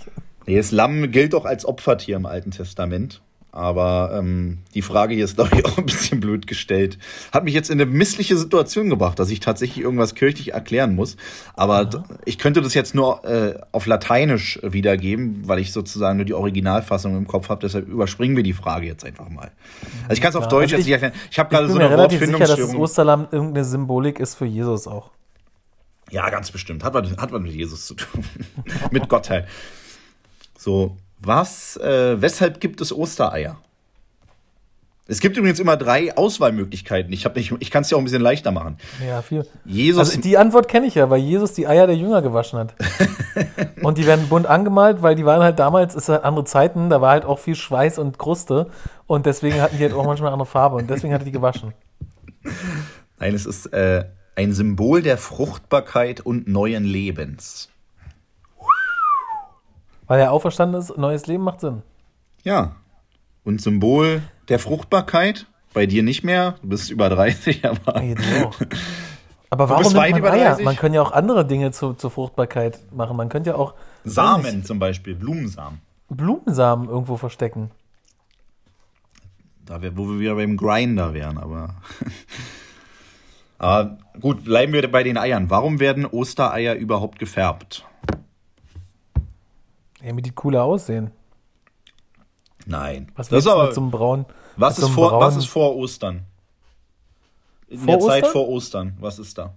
Speaker 3: Nee, das Lamm gilt doch als Opfertier im Alten Testament. Aber ähm, die Frage hier ist, glaube ich, auch ein bisschen blöd gestellt. Hat mich jetzt in eine missliche Situation gebracht, dass ich tatsächlich irgendwas kirchlich erklären muss. Aber ja. ich könnte das jetzt nur äh, auf Lateinisch wiedergeben, weil ich sozusagen nur die Originalfassung im Kopf habe. Deshalb überspringen wir die Frage jetzt einfach mal. Also ich kann es auf ja, Deutsch also jetzt nicht erklären. Ich habe gerade so eine Wortfindungsstörung.
Speaker 4: sicher, dass das Osterlamm irgendeine Symbolik ist für Jesus auch.
Speaker 3: Ja, ganz bestimmt. Hat was, hat was mit Jesus zu tun. mit Gottheit. So, was, äh, weshalb gibt es Ostereier? Es gibt übrigens immer drei Auswahlmöglichkeiten. Ich, ich, ich kann es ja auch ein bisschen leichter machen.
Speaker 4: Ja, viel.
Speaker 3: Jesus,
Speaker 4: also die Antwort kenne ich ja, weil Jesus die Eier der Jünger gewaschen hat. und die werden bunt angemalt, weil die waren halt damals, ist halt andere Zeiten, da war halt auch viel Schweiß und Kruste. Und deswegen hatten die halt auch manchmal andere Farbe. Und deswegen hat er die gewaschen.
Speaker 3: Nein, es ist äh, ein Symbol der Fruchtbarkeit und neuen Lebens.
Speaker 4: Weil er auferstanden ist, neues Leben macht Sinn.
Speaker 3: Ja. Und Symbol der Fruchtbarkeit, bei dir nicht mehr, du bist über 30, aber.
Speaker 4: Hey, aber warum nimmt man Eier? Man kann ja auch andere Dinge zu, zur Fruchtbarkeit machen. Man könnte ja auch.
Speaker 3: Samen zum Beispiel, Blumensamen.
Speaker 4: Blumensamen irgendwo verstecken.
Speaker 3: Da wär, wo wir wieder beim Grinder wären, aber. aber gut, bleiben wir bei den Eiern. Warum werden Ostereier überhaupt gefärbt?
Speaker 4: Damit die cooler aussehen.
Speaker 3: Nein.
Speaker 4: Was willst du mit so einem Braun?
Speaker 3: Was ist,
Speaker 4: so
Speaker 3: vor,
Speaker 4: Braun?
Speaker 3: was ist vor Ostern? In
Speaker 4: Vor
Speaker 3: der Zeit
Speaker 4: Ostern?
Speaker 3: vor Ostern. Was ist da?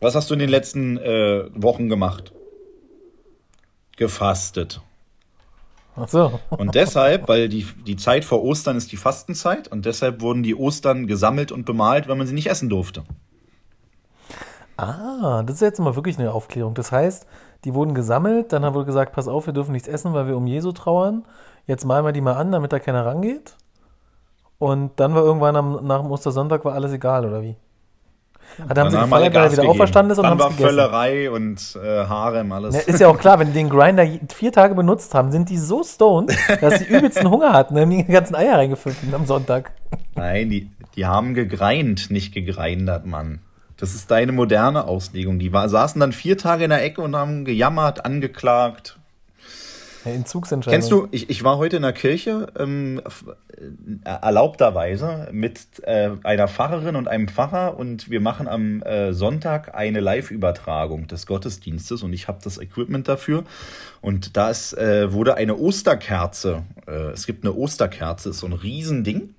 Speaker 3: Was hast du in den letzten äh, Wochen gemacht? Gefastet.
Speaker 4: Ach so.
Speaker 3: Und deshalb, weil die, die Zeit vor Ostern ist die Fastenzeit und deshalb wurden die Ostern gesammelt und bemalt, weil man sie nicht essen durfte.
Speaker 4: Ah, das ist jetzt mal wirklich eine Aufklärung. Das heißt, die wurden gesammelt, dann wurde gesagt, pass auf, wir dürfen nichts essen, weil wir um Jesu trauern. Jetzt malen wir die mal an, damit da keiner rangeht. Und dann war irgendwann am, nach dem Ostersonntag war alles egal, oder wie? Ah, dann haben sie gefeiert, weil er wieder auferstanden ist und
Speaker 3: Dann
Speaker 4: haben
Speaker 3: war
Speaker 4: es gegessen.
Speaker 3: Völlerei und äh, Harem, alles.
Speaker 4: Ja, ist ja auch klar, wenn die den Grinder vier Tage benutzt haben, sind die so stoned, dass sie übelsten Hunger hatten. Dann haben die ganzen Eier reingepfiffen am Sonntag.
Speaker 3: Nein, die, die haben gegreint, nicht gegreindert, Mann. Das ist deine moderne Auslegung. Die war, saßen dann vier Tage in der Ecke und haben gejammert, angeklagt.
Speaker 4: Entzugsentscheidung.
Speaker 3: Kennst du, ich, ich war heute in der Kirche, ähm, äh, erlaubterweise, mit äh, einer Pfarrerin und einem Pfarrer und wir machen am äh, Sonntag eine Live-Übertragung des Gottesdienstes und ich habe das Equipment dafür. Und da ist, äh, wurde eine Osterkerze, äh, es gibt eine Osterkerze, ist so ein Riesending.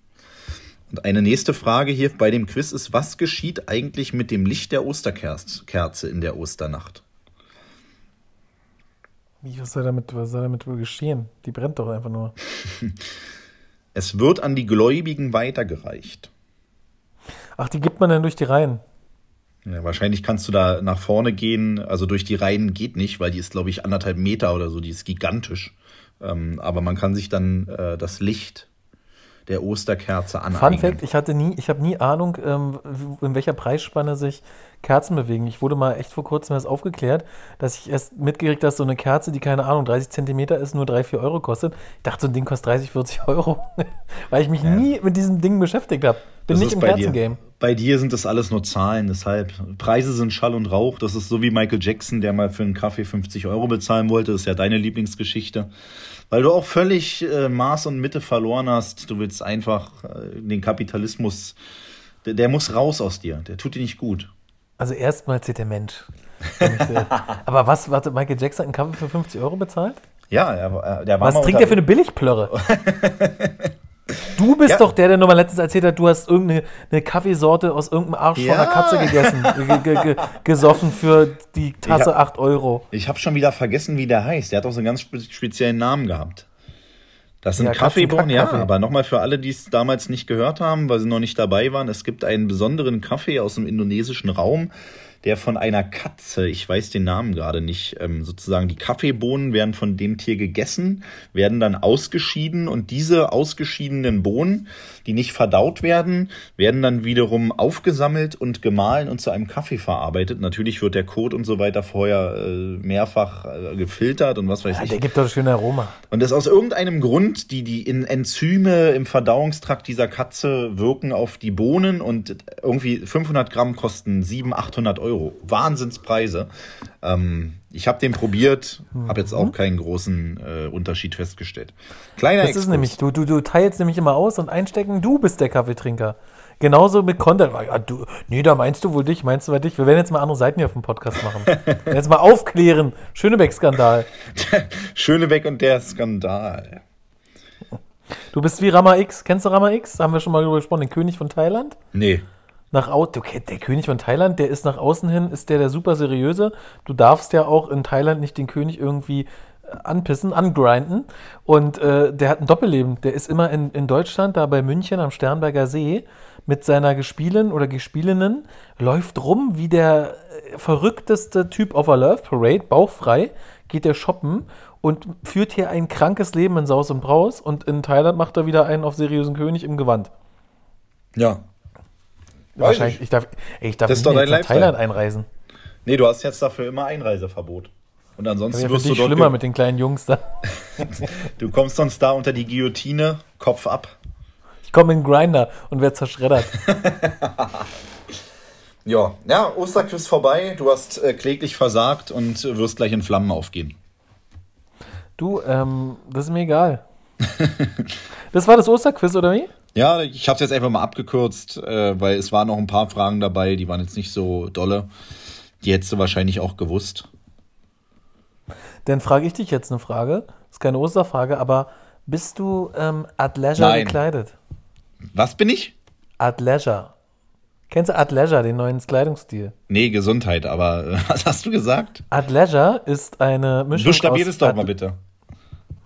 Speaker 3: Und eine nächste Frage hier bei dem Quiz ist, was geschieht eigentlich mit dem Licht der Osterkerze Kerze in der Osternacht?
Speaker 4: Wie, was soll damit, was soll damit wohl geschehen? Die brennt doch einfach nur.
Speaker 3: Es wird an die Gläubigen weitergereicht.
Speaker 4: Ach, die gibt man dann durch die Reihen.
Speaker 3: Ja, wahrscheinlich kannst du da nach vorne gehen. Also durch die Reihen geht nicht, weil die ist, glaube ich, anderthalb Meter oder so. Die ist gigantisch. Ähm, aber man kann sich dann äh, das Licht der Osterkerze
Speaker 4: Fun
Speaker 3: aneignen.
Speaker 4: Fact, ich hatte nie, ich habe nie Ahnung, ähm, in welcher Preisspanne sich Kerzen bewegen. Ich wurde mal echt vor kurzem erst aufgeklärt, dass ich erst mitgekriegt, dass so eine Kerze, die keine Ahnung, 30 Zentimeter ist, nur 3, 4 Euro kostet. Ich dachte, so ein Ding kostet 30, 40 Euro, weil ich mich nie mit diesem Ding beschäftigt habe. Bin
Speaker 3: Das
Speaker 4: nicht im. Kerzengame.
Speaker 3: Bei dir sind das alles nur Zahlen, deshalb. Preise sind Schall und Rauch. Das ist so wie Michael Jackson, der mal für einen Kaffee 50 Euro bezahlen wollte. Das ist ja deine Lieblingsgeschichte. Weil du auch völlig äh, Maß und Mitte verloren hast. Du willst einfach äh, den Kapitalismus, der, der muss raus aus dir. Der tut dir nicht gut.
Speaker 4: Also erstmal zählt der Mensch. Aber was, warte, Michael Jackson hat einen Kaffee für 50 Euro bezahlt?
Speaker 3: Ja, er, er- der war
Speaker 4: Was trinkt der für eine Billigplörre? Du bist
Speaker 3: Ja.
Speaker 4: doch der, der nur mal letztens erzählt hat, du hast irgendeine eine Kaffeesorte aus irgendeinem Arsch von einer
Speaker 3: Ja.
Speaker 4: Katze gegessen, ge, ge, ge, gesoffen für die Tasse
Speaker 3: Ja.
Speaker 4: 8 Euro.
Speaker 3: Ich habe schon wieder vergessen, wie der heißt. Der hat auch so einen ganz spe speziellen Namen gehabt. Das sind
Speaker 4: Ja,
Speaker 3: Kaffeebohnen, ja, aber nochmal für alle, die es damals nicht gehört haben, weil sie noch nicht dabei waren. Es gibt einen besonderen Kaffee aus dem indonesischen Raum, der von einer Katze, ich weiß den Namen gerade nicht, ähm, sozusagen die Kaffeebohnen werden von dem Tier gegessen, werden dann ausgeschieden und diese ausgeschiedenen Bohnen, die nicht verdaut werden, werden dann wiederum aufgesammelt und gemahlen und zu einem Kaffee verarbeitet. Natürlich wird der Kot und so weiter vorher äh, mehrfach äh, gefiltert und was weiß
Speaker 4: Ja,
Speaker 3: ich.
Speaker 4: der gibt doch ein schönes Aroma.
Speaker 3: Und das aus irgendeinem Grund, die, die in Enzyme im Verdauungstrakt dieser Katze wirken auf die Bohnen und irgendwie 500 Gramm kosten 700, 800 Euro. Wahnsinnspreise. Ähm, ich habe den probiert, habe jetzt auch keinen großen äh, Unterschied festgestellt. Kleiner
Speaker 4: Das ist nämlich, du, du, du teilst nämlich immer aus und einstecken, du bist der Kaffeetrinker. Genauso mit Content. Ja, du, nee, da meinst du wohl dich, meinst du bei dich. Wir werden jetzt mal andere Seiten hier auf dem Podcast machen. Jetzt mal aufklären. Schönebeck-Skandal.
Speaker 3: Schönebeck und der Skandal.
Speaker 4: Du bist wie Rama X. Kennst du Rama X? Haben wir schon mal drüber gesprochen. Den König von Thailand.
Speaker 3: Nee.
Speaker 4: Nach außen, der König von Thailand, der ist nach außen hin, ist der der super seriöse. Du darfst ja auch in Thailand nicht den König irgendwie äh, anpissen, angrinden. Und äh, der hat ein Doppelleben. Der ist immer in, in Deutschland, da bei München am Sternberger See, mit seiner Gespielin oder Gespielinnen, läuft rum wie der äh, verrückteste Typ auf a Love Parade, bauchfrei, geht der shoppen und führt hier ein krankes Leben in Saus und Braus. Und in Thailand macht er wieder einen auf seriösen König im Gewand.
Speaker 3: Ja.
Speaker 4: Wahrscheinlich,
Speaker 3: ich.
Speaker 4: darf, ich darf
Speaker 3: Das
Speaker 4: nicht mehr nach. Thailand einreisen.
Speaker 3: Nee, du hast jetzt dafür immer Einreiseverbot. Und ansonsten
Speaker 4: für
Speaker 3: wirst du dort
Speaker 4: schlimmer mit den kleinen Jungs da.
Speaker 3: Du kommst sonst da unter die Guillotine, Kopf ab.
Speaker 4: Ich komme in den Grinder und werde zerschreddert.
Speaker 3: Ja, ja, Osterquiz vorbei. Du hast äh, kläglich versagt und wirst gleich in Flammen aufgehen.
Speaker 4: Du, ähm, das ist mir egal. Das war das Osterquiz, oder wie?
Speaker 3: Ja, ich habe es jetzt einfach mal abgekürzt, äh, weil es waren noch ein paar Fragen dabei, die waren jetzt nicht so dolle. Die hättest du wahrscheinlich auch gewusst.
Speaker 4: Dann frage ich dich jetzt eine Frage. Das ist keine Osterfrage, aber bist du ähm, at leisure
Speaker 3: Nein.
Speaker 4: gekleidet?
Speaker 3: Was bin ich?
Speaker 4: At leisure. Kennst du at leisure, den neuen Kleidungsstil?
Speaker 3: Nee, Gesundheit, aber äh, was hast du gesagt?
Speaker 4: At leisure ist eine Mischung
Speaker 3: Buchstabier
Speaker 4: aus
Speaker 3: es doch mal bitte.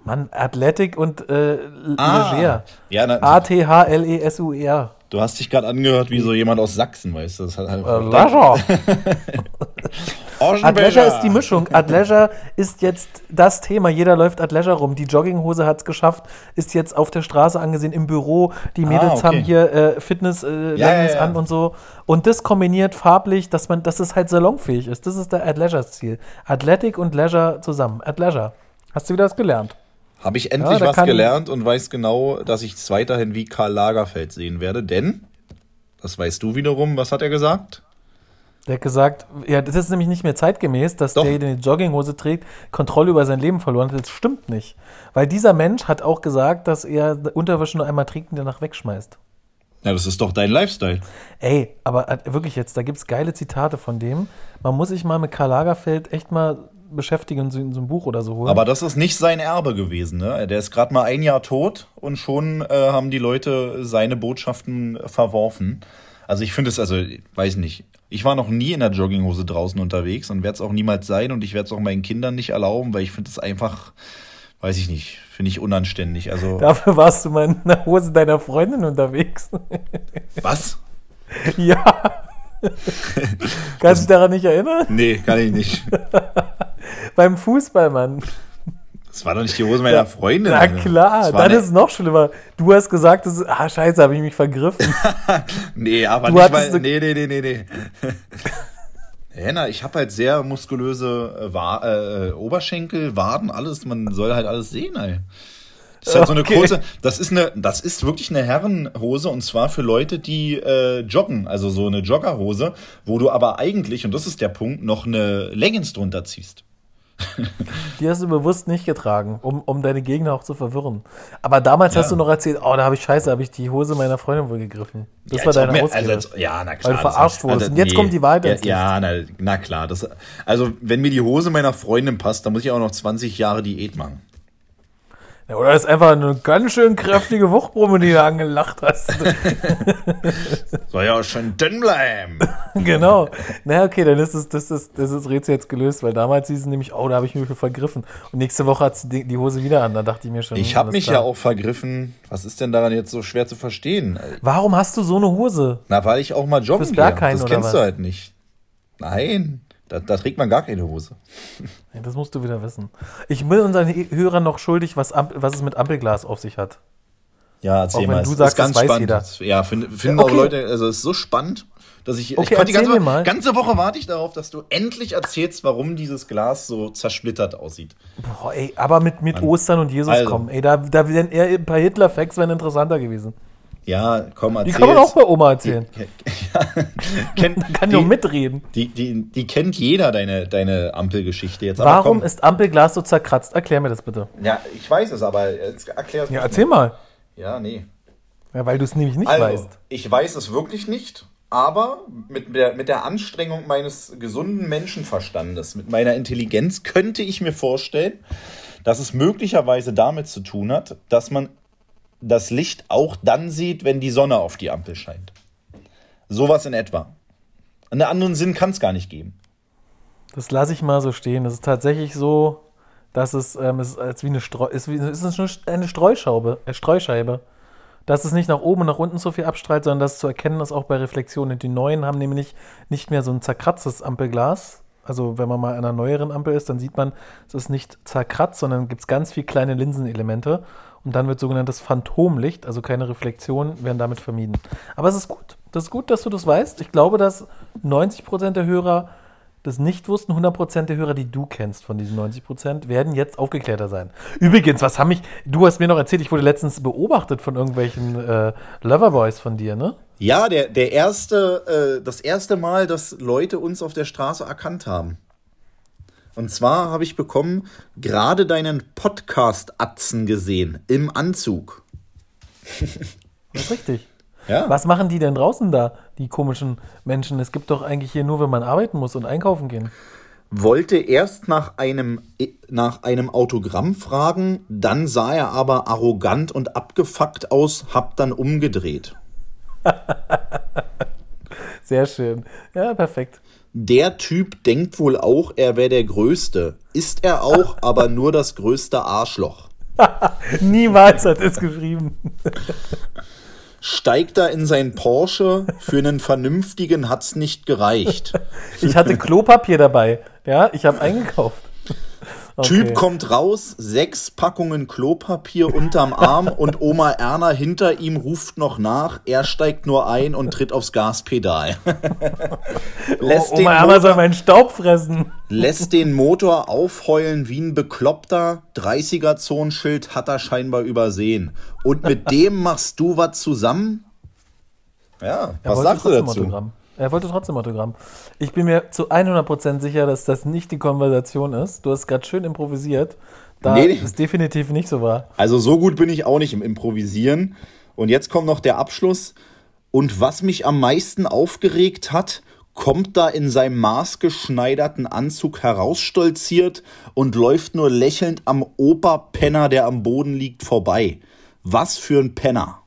Speaker 4: Mann, Athletic und äh,
Speaker 3: Ah.
Speaker 4: Leger.
Speaker 3: Ja, na,
Speaker 4: A-T-H-L-E-S-U-R.
Speaker 3: du hast dich gerade angehört wie so jemand aus Sachsen, weißt du? Das hat halt
Speaker 4: Äh, Leisure. Athleisure ist die Mischung. Athleisure ist jetzt das Thema. Jeder läuft Athleisure rum. Die Jogginghose hat es geschafft, ist jetzt auf der Straße angesehen, im Büro. Die Mädels
Speaker 3: okay.
Speaker 4: haben hier äh, fitness äh,
Speaker 3: Ja, ja, ja.
Speaker 4: an und so. Und das kombiniert farblich, dass man, dass es halt salonfähig ist. Das ist der Athleisure-Ziel. Athletic und Leisure zusammen. Athleisure. Hast du wieder was gelernt?
Speaker 3: Habe ich endlich
Speaker 4: da
Speaker 3: was
Speaker 4: kann-
Speaker 3: gelernt und weiß genau, dass ich es weiterhin wie Karl Lagerfeld sehen werde, denn, das weißt du wiederum, was hat er gesagt?
Speaker 4: Der hat gesagt, ja, das ist nämlich nicht mehr zeitgemäß, dass
Speaker 3: Doch.
Speaker 4: der, der die Jogginghose trägt, Kontrolle über sein Leben verloren hat. Das stimmt nicht. Weil dieser Mensch hat auch gesagt, dass er Unterwäsche nur einmal trägt und danach wegschmeißt.
Speaker 3: Ja, das ist doch dein Lifestyle.
Speaker 4: Ey, aber äh, wirklich jetzt, da gibt es geile Zitate von dem. Man muss sich mal mit Karl Lagerfeld echt mal beschäftigen und so, in so ein Buch oder so holen.
Speaker 3: Aber das ist nicht sein Erbe gewesen, ne? Der ist gerade mal ein Jahr tot und schon äh, haben die Leute seine Botschaften verworfen. Also ich finde es, also, weiß nicht. Ich war noch nie in der Jogginghose draußen unterwegs und werde es auch niemals sein und ich werde es auch meinen Kindern nicht erlauben, weil ich finde es einfach, weiß ich nicht, finde ich unanständig. Also,
Speaker 4: Dafür warst du mal in der Hose deiner Freundin unterwegs.
Speaker 3: was?
Speaker 4: ja. Kannst du dich daran nicht erinnern?
Speaker 3: Nee, kann ich nicht.
Speaker 4: Beim Fußball, Mann.
Speaker 3: Das war doch nicht die Hose meiner Freundin.
Speaker 4: Na
Speaker 3: Alter.
Speaker 4: klar, dann
Speaker 3: eine-
Speaker 4: ist es noch schlimmer. Du hast gesagt, das ist, ah, scheiße, habe ich mich vergriffen.
Speaker 3: Nee, aber
Speaker 4: Du
Speaker 3: nicht mal.
Speaker 4: eine-
Speaker 3: Nee, nee, nee, nee, nee. Henna, ich habe halt sehr muskulöse äh, Wa äh, Oberschenkel, Waden, alles. Man soll halt alles sehen, ey. Das ist halt so eine
Speaker 4: Okay.
Speaker 3: kurze, das ist eine, das ist wirklich eine Herrenhose und zwar für Leute, die äh, joggen, also so eine Joggerhose, wo du aber eigentlich, und das ist der Punkt, noch eine Leggings drunter ziehst.
Speaker 4: Die hast du bewusst nicht getragen, um, um deine Gegner auch zu verwirren. Aber damals
Speaker 3: Ja.
Speaker 4: hast du noch erzählt, oh, da habe ich scheiße, habe ich die Hose meiner Freundin wohl gegriffen. Das
Speaker 3: Ja,
Speaker 4: war deine
Speaker 3: mir-
Speaker 4: Ausrede.
Speaker 3: also als- ja, na klar.
Speaker 4: Weil du verarscht wurdest. Und jetzt kommt die Wahrheit
Speaker 3: Ja, ja na, na klar. Das, also, wenn mir die Hose meiner Freundin passt, dann muss ich auch noch 20 Jahre Diät machen.
Speaker 4: Ja, oder ist einfach eine ganz schön kräftige Wuchtbrumme, die du angelacht hast.
Speaker 3: Soll ja auch schon dünn bleiben.
Speaker 4: genau. Na okay, dann ist es, das ist das ist Rätsel jetzt gelöst, weil damals hieß es nämlich, oh, da habe ich mich vergriffen. Und nächste Woche hat sie die, die Hose wieder an. Da dachte ich mir schon.
Speaker 3: Ich habe mich
Speaker 4: klar.
Speaker 3: ja auch vergriffen. Was ist denn daran jetzt so schwer zu verstehen?
Speaker 4: Warum hast du so eine Hose?
Speaker 3: Na, weil ich auch mal joggen gehe. Das kennst du halt nicht. Nein, da, da trägt man gar keine Hose.
Speaker 4: Ja, Das musst du wieder wissen. Ich bin unseren Hörern noch schuldig, was, was es mit Ampelglas auf sich hat.
Speaker 3: Ja, erzähl
Speaker 4: Auch wenn
Speaker 3: mal.
Speaker 4: du sagst,
Speaker 3: ist ganz
Speaker 4: das weiß
Speaker 3: spannend.
Speaker 4: jeder.
Speaker 3: Ja, finden finden
Speaker 4: Okay.
Speaker 3: auch Leute, also es ist so spannend, dass ich,
Speaker 4: Okay,
Speaker 3: ich konnte die ganze, Woche- ganze Woche warte ich darauf, dass du endlich erzählst, warum dieses Glas so zersplittert aussieht.
Speaker 4: Boah, ey, aber mit, mit Ostern und Jesus
Speaker 3: Also.
Speaker 4: kommen. Ey, da, da wären eher ein paar Hitler-Facts wären interessanter gewesen.
Speaker 3: Ja, komm,
Speaker 4: Die
Speaker 3: erzähl.
Speaker 4: kann man auch bei Oma erzählen.
Speaker 3: ja, kennt,
Speaker 4: Kann
Speaker 3: die,
Speaker 4: nur mitreden.
Speaker 3: Die, die, die kennt jeder, deine, deine Ampelgeschichte jetzt. Aber
Speaker 4: Warum
Speaker 3: komm.
Speaker 4: ist Ampelglas so zerkratzt? Erklär mir das bitte.
Speaker 3: Ja, ich weiß es, aber jetzt erklär es
Speaker 4: Ja,
Speaker 3: mir.
Speaker 4: erzähl mal.
Speaker 3: Ja, nee.
Speaker 4: Ja, weil du es nämlich nicht
Speaker 3: Also,
Speaker 4: weißt.
Speaker 3: ich weiß es wirklich nicht, aber mit der, mit der Anstrengung meines gesunden Menschenverstandes, mit meiner Intelligenz könnte ich mir vorstellen, dass es möglicherweise damit zu tun hat, dass man das Licht auch dann sieht, wenn die Sonne auf die Ampel scheint. Sowas in etwa. Einen anderen Sinn kann es gar nicht geben.
Speaker 4: Das lasse ich mal so stehen. Das ist tatsächlich so, dass es, ähm, es ist wie eine, Streu ist wie, es eine Streuschraube, äh, Streuscheibe. Dass es nicht nach oben und nach unten so viel abstrahlt, sondern dass zu erkennen ist auch bei Reflexionen. Die neuen haben nämlich nicht mehr so ein zerkratztes Ampelglas. Also wenn man mal an einer neueren Ampel ist, dann sieht man, es ist nicht zerkratzt, sondern gibt es ganz viele kleine Linsenelemente. Und dann wird sogenanntes Phantomlicht, also keine Reflexion, werden damit vermieden. Aber es ist gut. Das ist gut, dass du das weißt. Ich glaube, dass 90% der Hörer das nicht wussten, 100% der Hörer, die du kennst von diesen 90%, werden jetzt aufgeklärter sein. Übrigens, was haben mich, du hast mir noch erzählt, ich wurde letztens beobachtet von irgendwelchen äh, Loverboys von dir, ne?
Speaker 3: Ja, der, der erste, äh, das erste Mal, dass Leute uns auf der Straße erkannt haben. Und zwar habe ich bekommen, gerade deinen Podcast-Atzen gesehen, im Anzug.
Speaker 4: Das ist richtig.
Speaker 3: Ja.
Speaker 4: Was machen die denn draußen da, die komischen Menschen? Es gibt doch eigentlich hier nur, wenn man arbeiten muss und einkaufen gehen.
Speaker 3: Wollte erst nach einem, nach einem Autogramm fragen, dann sah er aber arrogant und abgefuckt aus, hab dann umgedreht.
Speaker 4: Sehr schön. Ja, perfekt.
Speaker 3: Der Typ denkt wohl auch, er wäre der Größte. Ist er auch, aber nur das größte Arschloch.
Speaker 4: Niemals hat er es geschrieben.
Speaker 3: Steigt er in sein Porsche, für einen vernünftigen hat's nicht gereicht.
Speaker 4: Ich hatte Klopapier dabei. Ja, ich habe eingekauft.
Speaker 3: Typ
Speaker 4: Okay.
Speaker 3: kommt raus, sechs Packungen Klopapier unterm Arm und Oma Erna hinter ihm ruft noch nach. Er steigt nur ein und tritt aufs Gaspedal. lässt,
Speaker 4: Oh,
Speaker 3: den
Speaker 4: Oma Erna soll
Speaker 3: Motor,
Speaker 4: meinen Staub fressen.
Speaker 3: lässt den Motor aufheulen wie ein Bekloppter. 30er-Zonenschild hat er scheinbar übersehen. Und mit dem machst du was zusammen? Ja,
Speaker 4: Er
Speaker 3: was sagst du dazu?
Speaker 4: Autogramm. Er wollte trotzdem Autogramm. Ich bin mir zu 100% sicher, dass das nicht die Konversation ist. Du hast gerade schön improvisiert. Da
Speaker 3: Nee,
Speaker 4: es definitiv nicht so war.
Speaker 3: Also so gut bin ich auch nicht im Improvisieren. Und jetzt kommt noch der Abschluss. Und was mich am meisten aufgeregt hat, kommt da in seinem maßgeschneiderten Anzug herausstolziert und läuft nur lächelnd am Operpenner, der am Boden liegt, vorbei. Was für ein Penner.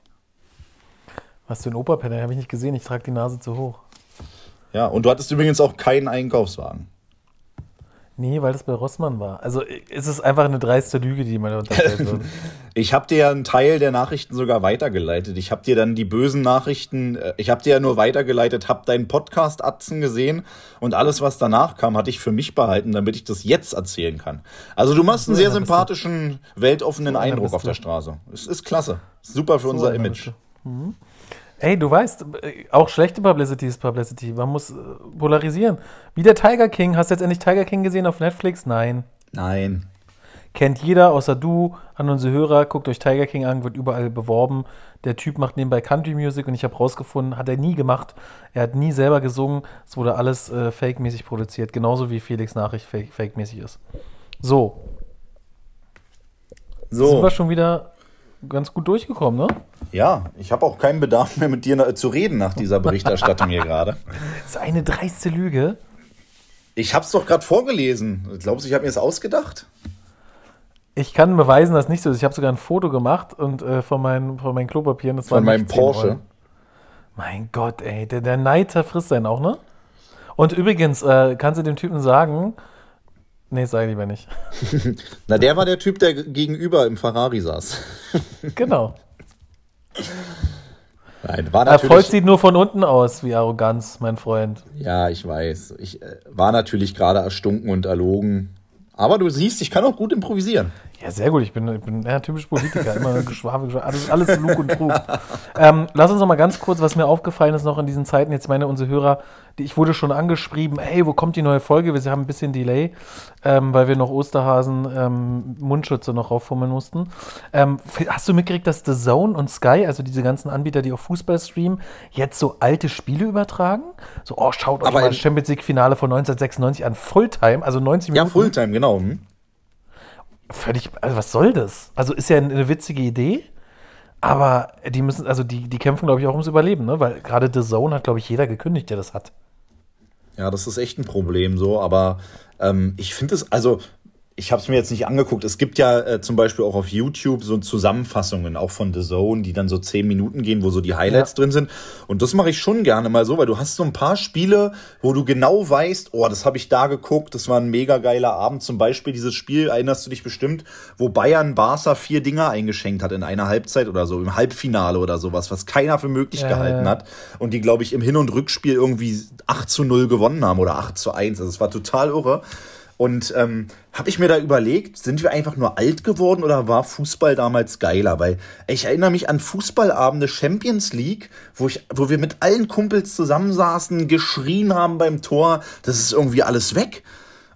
Speaker 4: Was für ein Operpenner, habe ich nicht gesehen. Ich trage die Nase zu hoch.
Speaker 3: Ja, und du hattest übrigens auch keinen Einkaufswagen.
Speaker 4: Nee, weil das bei Rossmann war. Also es ist einfach eine dreiste Lüge, die da unterstellt wird.
Speaker 3: Ich habe dir ja einen Teil der Nachrichten sogar weitergeleitet. Ich habe dir dann die bösen Nachrichten, äh, ich habe dir ja nur weitergeleitet, habe deinen Podcast Atzen gesehen und alles, was danach kam, hatte ich für mich behalten, damit ich das jetzt erzählen kann. Also du machst einen sehr sympathischen, weltoffenen Eindruck auf der Straße. Es ist klasse. Super für unser Image.
Speaker 4: bist Ey, du weißt, auch schlechte Publicity ist Publicity. Man muss äh, polarisieren. Wie der Tiger King. Hast du jetzt endlich Tiger King gesehen auf Netflix? Nein.
Speaker 3: Nein.
Speaker 4: Kennt jeder, außer du, an unsere Hörer. Guckt euch Tiger King an, wird überall beworben. Der Typ macht nebenbei Country Music und ich habe rausgefunden, hat er nie gemacht. Er hat nie selber gesungen. Es wurde alles äh, fake-mäßig produziert. Genauso wie Felix Nachricht fake- fake-mäßig ist. So, sind
Speaker 3: So,
Speaker 4: wir schon wieder ganz gut durchgekommen, ne?
Speaker 3: ja, ich habe auch keinen Bedarf mehr mit dir äh, zu reden nach dieser Berichterstattung hier gerade.
Speaker 4: Das ist eine dreiste Lüge.
Speaker 3: Ich habe es doch gerade vorgelesen. Glaubst du, ich habe mir das ausgedacht?
Speaker 4: Ich kann beweisen, dass nicht so ist. Ich habe sogar ein Foto gemacht und äh, von, meinen, von meinen Klopapieren. Das
Speaker 3: Von meinem
Speaker 4: nicht 10
Speaker 3: Porsche.
Speaker 4: Mein Gott, ey, der, der Neid zerfrisst einen auch, ne? Und übrigens, äh, kannst du dem Typen sagen, nee, sag ich lieber nicht.
Speaker 3: Na, der war der Typ, der gegenüber im Ferrari saß.
Speaker 4: Genau.
Speaker 3: Nein, war
Speaker 4: Erfolg
Speaker 3: natürlich.
Speaker 4: sieht nur von unten aus, wie Arroganz, mein Freund.
Speaker 3: Ja, ich weiß. Ich äh, war natürlich gerade erstunken und erlogen. Aber du siehst, ich kann auch gut improvisieren.
Speaker 4: Ja, sehr gut. Ich bin, ich bin ja, typisch Politiker. Immer Geschwafel, Geschwafel. Alles, alles Lug und Trug. ähm, lass uns noch mal ganz kurz, was mir aufgefallen ist noch in diesen Zeiten. Jetzt meine unsere Hörer, die, ich wurde schon angeschrieben, hey, wo kommt die neue Folge? Wir haben ein bisschen Delay, ähm, weil wir noch Osterhasen ähm, Mundschütze noch rauffummeln mussten. Ähm, hast du mitgekriegt, dass The Zone und Sky, also diese ganzen Anbieter, die auf Fußball streamen, jetzt so alte Spiele übertragen? So, oh, schaut euch
Speaker 3: Aber
Speaker 4: mal das Champions League-Finale von 1996 an. Fulltime, also 90
Speaker 3: Ja,
Speaker 4: Minuten.
Speaker 3: Fulltime, genau. Hm?
Speaker 4: Völlig, also was soll das? Also ist ja eine witzige Idee, aber die müssen, also die, die kämpfen, glaube ich, auch ums Überleben, ne? Weil gerade The Zone hat, glaube ich, jeder gekündigt, der das hat.
Speaker 3: Ja, das ist echt ein Problem so, aber ähm, ich finde es, also ich habe es mir jetzt nicht angeguckt. Es gibt ja äh, zum Beispiel auch auf YouTube so Zusammenfassungen, auch von The Zone, die dann so zehn Minuten gehen, wo so die Highlights
Speaker 4: Ja.
Speaker 3: drin sind. Und das mache ich schon gerne mal so, weil du hast so ein paar Spiele, wo du genau weißt, oh, das habe ich da geguckt, das war ein mega geiler Abend. Zum Beispiel dieses Spiel, erinnerst du dich bestimmt, wo Bayern Barca vier Dinger eingeschenkt hat in einer Halbzeit oder so, im Halbfinale oder sowas, was keiner für möglich
Speaker 4: Ja,
Speaker 3: gehalten
Speaker 4: ja.
Speaker 3: hat. Und die, glaube ich, im Hin- und Rückspiel irgendwie 8 zu 0 gewonnen haben oder 8 zu 1. Also es war total irre. Und ähm, habe ich mir da überlegt, sind wir einfach nur alt geworden oder war Fußball damals geiler? Weil ich erinnere mich an Fußballabende Champions League, wo, ich, wo wir mit allen Kumpels zusammensaßen, geschrien haben beim Tor. Das ist irgendwie alles weg.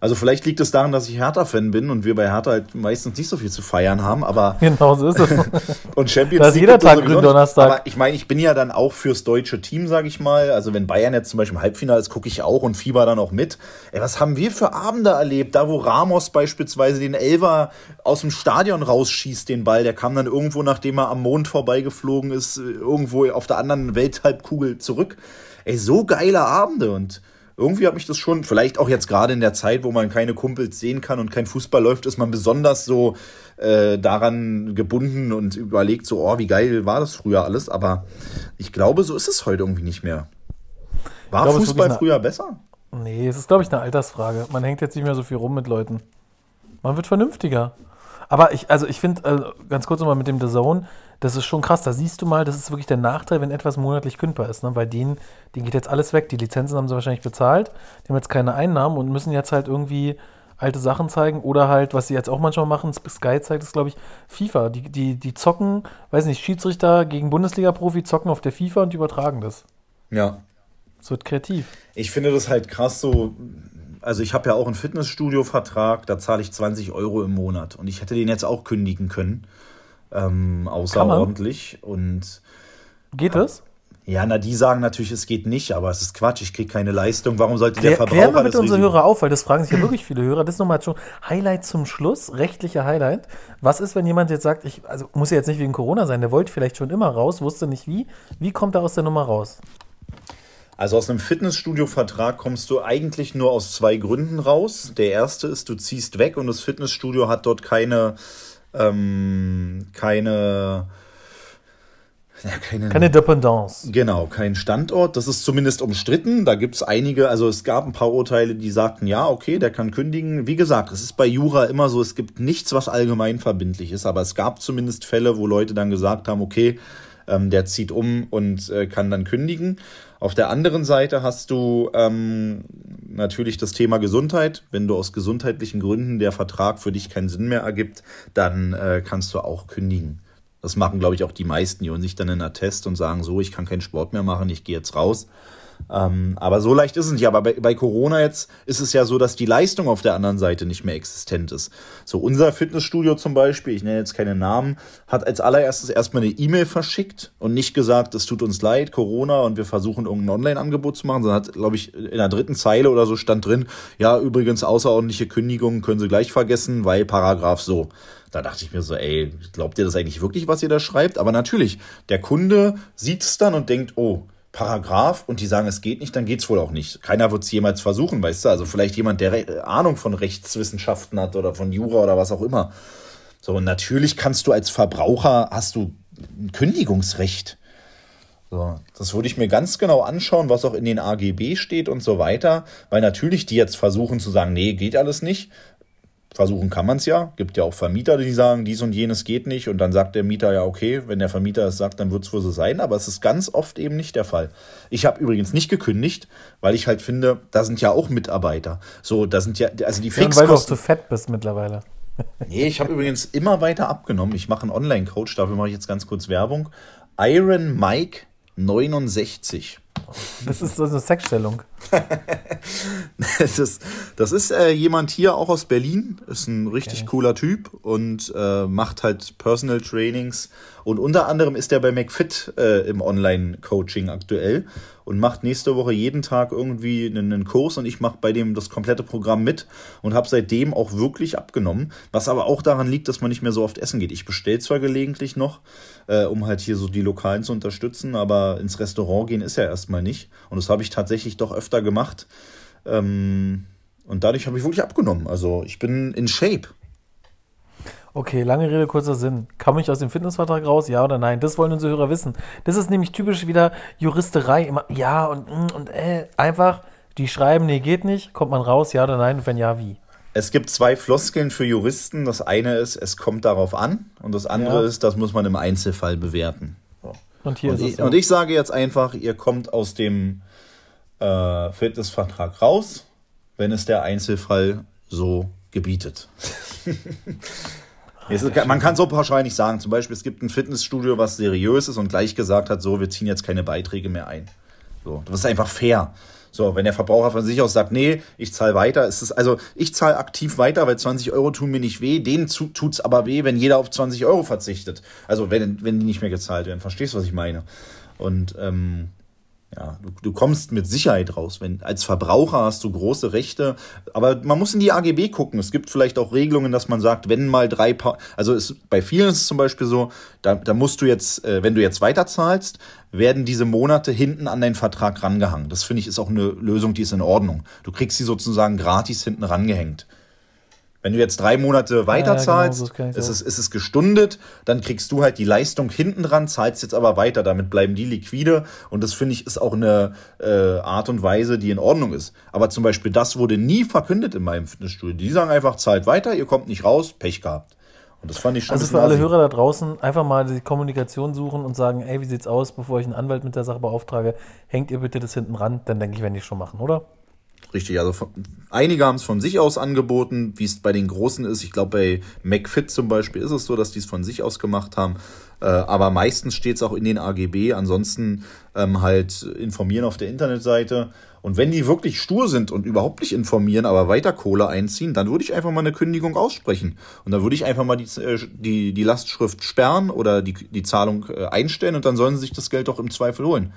Speaker 3: Also vielleicht liegt es daran, dass ich Hertha-Fan bin und wir bei Hertha halt meistens nicht so viel zu feiern haben, aber
Speaker 4: Genau so ist es.
Speaker 3: und Champions
Speaker 4: Da ist
Speaker 3: League
Speaker 4: jeder Tag
Speaker 3: sowieso nicht.
Speaker 4: Gründonnerstag.
Speaker 3: Aber ich meine, ich bin ja dann auch fürs deutsche Team, sage ich mal. Also wenn Bayern jetzt zum Beispiel im Halbfinale ist, gucke ich auch und fieber dann auch mit. Ey, was haben wir für Abende erlebt? Da, wo Ramos beispielsweise den Elver aus dem Stadion rausschießt, den Ball. Der kam dann irgendwo, nachdem er am Mond vorbeigeflogen ist, irgendwo auf der anderen Welthalbkugel zurück. Ey, so geile Abende und irgendwie hat mich das schon, vielleicht auch jetzt gerade in der Zeit, wo man keine Kumpels sehen kann und kein Fußball läuft, ist man besonders so äh, daran gebunden und überlegt so, oh, wie geil war das früher alles. Aber ich glaube, so ist es heute irgendwie nicht mehr. War
Speaker 4: glaube,
Speaker 3: Fußball früher besser?
Speaker 4: nee, es ist, glaube ich, eine Altersfrage. Man hängt jetzt nicht mehr so viel rum mit Leuten. Man wird vernünftiger. Aber ich, also ich finde, also ganz kurz nochmal mit dem The Zone, das ist schon krass. Da siehst du mal, das ist wirklich der Nachteil, wenn etwas monatlich kündbar ist. Ne? Weil denen, denen geht jetzt alles weg. Die Lizenzen haben sie wahrscheinlich bezahlt. Die haben jetzt keine Einnahmen und müssen jetzt halt irgendwie alte Sachen zeigen. Oder halt, was sie jetzt auch manchmal machen, Sky zeigt es, glaube ich, FIFA. Die, die, die zocken, weiß nicht, Schiedsrichter gegen Bundesliga-Profi zocken auf der FIFA und übertragen das.
Speaker 3: Ja.
Speaker 4: Es wird kreativ.
Speaker 3: Ich finde das halt krass so. Also ich habe ja auch einen Fitnessstudio-Vertrag, da zahle ich 20 Euro im Monat. Und ich hätte den jetzt auch kündigen können. Ähm, außerordentlich. Und
Speaker 4: Geht das?
Speaker 3: ja, na, die sagen natürlich, es geht nicht, aber es ist Quatsch, ich kriege keine Leistung. Warum sollte der
Speaker 4: Klär,
Speaker 3: Verbraucher
Speaker 4: klär mal bitte
Speaker 3: das
Speaker 4: unsere Hörer auf, weil das fragen sich ja wirklich viele Hörer. Das ist nochmal schon Highlight zum Schluss, rechtliche Highlight. Was ist, wenn jemand jetzt sagt, ich, also muss ja jetzt nicht wegen Corona sein, der wollte vielleicht schon immer raus, wusste nicht wie. Wie kommt er aus der Nummer raus?
Speaker 3: Also aus einem Fitnessstudio-Vertrag kommst du eigentlich nur aus zwei Gründen raus. Der erste ist, du ziehst weg und das Fitnessstudio hat dort keine, ähm, keine, ja, keine,
Speaker 4: Keine Dependance.
Speaker 3: Genau, kein Standort. Das ist zumindest umstritten. Da gibt es einige, also es gab ein paar Urteile, die sagten, ja, okay, der kann kündigen. Wie gesagt, es ist bei Jura immer so, es gibt nichts, was allgemein verbindlich ist, aber es gab zumindest Fälle, wo Leute dann gesagt haben, okay, ähm, der zieht um und äh, kann dann kündigen. Auf der anderen Seite hast du ähm, natürlich das Thema Gesundheit. Wenn du aus gesundheitlichen Gründen der Vertrag für dich keinen Sinn mehr ergibt, dann äh, kannst du auch kündigen. Das machen, glaube ich, auch die meisten, die holen sich dann einen Attest und sagen so, ich kann keinen Sport mehr machen, ich gehe jetzt raus. Ähm, aber so leicht ist es nicht. Aber bei, bei Corona jetzt ist es ja so, dass die Leistung auf der anderen Seite nicht mehr existent ist. So unser Fitnessstudio zum Beispiel, ich nenne jetzt keine Namen, hat als allererstes erstmal eine E-Mail verschickt und nicht gesagt, es tut uns leid, Corona und wir versuchen irgendein Online-Angebot zu machen, sondern hat, glaube ich, in der dritten Zeile oder so stand drin, ja, übrigens außerordentliche Kündigungen können Sie gleich vergessen, weil Paragraph so. Da dachte ich mir so, ey, glaubt ihr das eigentlich wirklich, was ihr da schreibt? Aber natürlich, der Kunde sieht es dann und denkt, oh, Paragraph und die sagen, es geht nicht, dann geht's wohl auch nicht. Keiner wird es jemals versuchen, weißt du? Also vielleicht jemand, der Re Ahnung von Rechtswissenschaften hat oder von Jura oder was auch immer. So, und natürlich kannst du als Verbraucher, hast du ein Kündigungsrecht. So, das würde ich mir ganz genau anschauen, was auch in den AGB steht und so weiter, weil natürlich die jetzt versuchen zu sagen, nee, geht alles nicht. Versuchen kann man es ja. Gibt ja auch Vermieter, die sagen, dies und jenes geht nicht. Und dann sagt der Mieter ja, okay, wenn der Vermieter es sagt, dann wird es wohl so sein. Aber es ist ganz oft eben nicht der Fall. Ich habe übrigens nicht gekündigt, weil ich halt finde, da sind ja auch Mitarbeiter. So, da sind ja, also die
Speaker 4: Ja, und weil du auch
Speaker 3: Fixkosten.
Speaker 4: zu fett bist mittlerweile.
Speaker 3: Nee, ich habe übrigens immer weiter abgenommen. Ich mache einen Online-Coach, dafür mache ich jetzt ganz kurz Werbung. Iron Mike 69.
Speaker 4: Das ist so eine Sexstellung.
Speaker 3: Das ist, das ist äh, jemand hier auch aus Berlin, ist ein richtig cooler Typ und äh, macht halt Personal Trainings. Und unter anderem ist er bei McFit äh, im Online-Coaching aktuell und macht nächste Woche jeden Tag irgendwie einen, Kurs und ich mache bei dem das komplette Programm mit und habe seitdem auch wirklich abgenommen. Was aber auch daran liegt, dass man nicht mehr so oft essen geht. Ich bestelle zwar gelegentlich noch, äh, um halt hier so die Lokalen zu unterstützen, aber ins Restaurant gehen ist ja erstmal nicht. Und das habe ich tatsächlich doch öfter gemacht. Ähm, und dadurch habe ich wirklich abgenommen. Also ich bin in Shape.
Speaker 4: Okay, lange Rede, kurzer Sinn. Komme ich aus dem Fitnessvertrag raus, ja oder nein? Das wollen unsere Hörer wissen. Das ist nämlich typisch wieder Juristerei. Immer ja und mm und äh. Einfach, die schreiben, nee, geht nicht. Kommt man raus, ja oder nein? Und wenn ja, wie?
Speaker 3: Es gibt zwei Floskeln für Juristen. Das eine ist, es kommt darauf an. Und das andere
Speaker 4: Ja.
Speaker 3: ist, das muss man im Einzelfall bewerten. So.
Speaker 4: Und hier
Speaker 3: Und
Speaker 4: ist es
Speaker 3: ich,
Speaker 4: so.
Speaker 3: und ich sage jetzt einfach, ihr kommt aus dem äh, Fitnessvertrag raus, wenn es der Einzelfall so gebietet. Es ist, man kann so pauschal nicht sagen. Zum Beispiel, es gibt ein Fitnessstudio, was seriös ist und gleich gesagt hat, so, wir ziehen jetzt keine Beiträge mehr ein. So, das ist einfach fair. So, wenn der Verbraucher von sich aus sagt, nee, ich zahle weiter, ist es, also ich zahle aktiv weiter, weil 20 Euro tun mir nicht weh, denen zu, tut's aber weh, wenn jeder auf 20 Euro verzichtet. Also wenn, wenn die nicht mehr gezahlt werden. Verstehst du, was ich meine? Und ähm, ja, du, du kommst mit Sicherheit raus. Wenn, als Verbraucher hast du große Rechte, aber man muss in die AGB gucken. Es gibt vielleicht auch Regelungen, dass man sagt, wenn mal drei pa also es, bei vielen ist es zum Beispiel so, da, da musst du jetzt, äh, wenn du jetzt weiterzahlst, werden diese Monate hinten an deinen Vertrag rangehangen. Das finde ich ist auch eine Lösung, die ist in Ordnung. Du kriegst sie sozusagen gratis hinten rangehängt. Wenn du jetzt drei Monate weiter
Speaker 4: Ja, ja, genau,
Speaker 3: ist, es, ist es gestundet, dann kriegst du halt die Leistung hinten dran, zahlst jetzt aber weiter. Damit bleiben die liquide und das finde ich ist auch eine äh, Art und Weise, die in Ordnung ist. Aber zum Beispiel das wurde nie verkündet in meinem Fitnessstudio. Die sagen einfach, zahlt weiter, ihr kommt nicht raus, Pech gehabt. Und das fand ich schon
Speaker 4: Also für alle. Hörer da draußen einfach mal die Kommunikation suchen und sagen, ey, wie sieht's aus, bevor ich einen Anwalt mit der Sache beauftrage, hängt ihr bitte das hinten ran, dann denke ich, werden die schon machen, oder?
Speaker 3: Richtig, also von, einige haben es von sich aus angeboten, wie es bei den Großen ist. Ich glaube, bei McFit zum Beispiel ist es so, dass die es von sich aus gemacht haben. Äh, aber meistens steht es auch in den AGB. Ansonsten ähm, halt informieren auf der Internetseite. Und wenn die wirklich stur sind und überhaupt nicht informieren, aber weiter Kohle einziehen, dann würde ich einfach mal eine Kündigung aussprechen. Und dann würde ich einfach mal die, äh, die, die Lastschrift sperren oder die, die Zahlung äh, einstellen und dann sollen sie sich das Geld doch im Zweifel holen.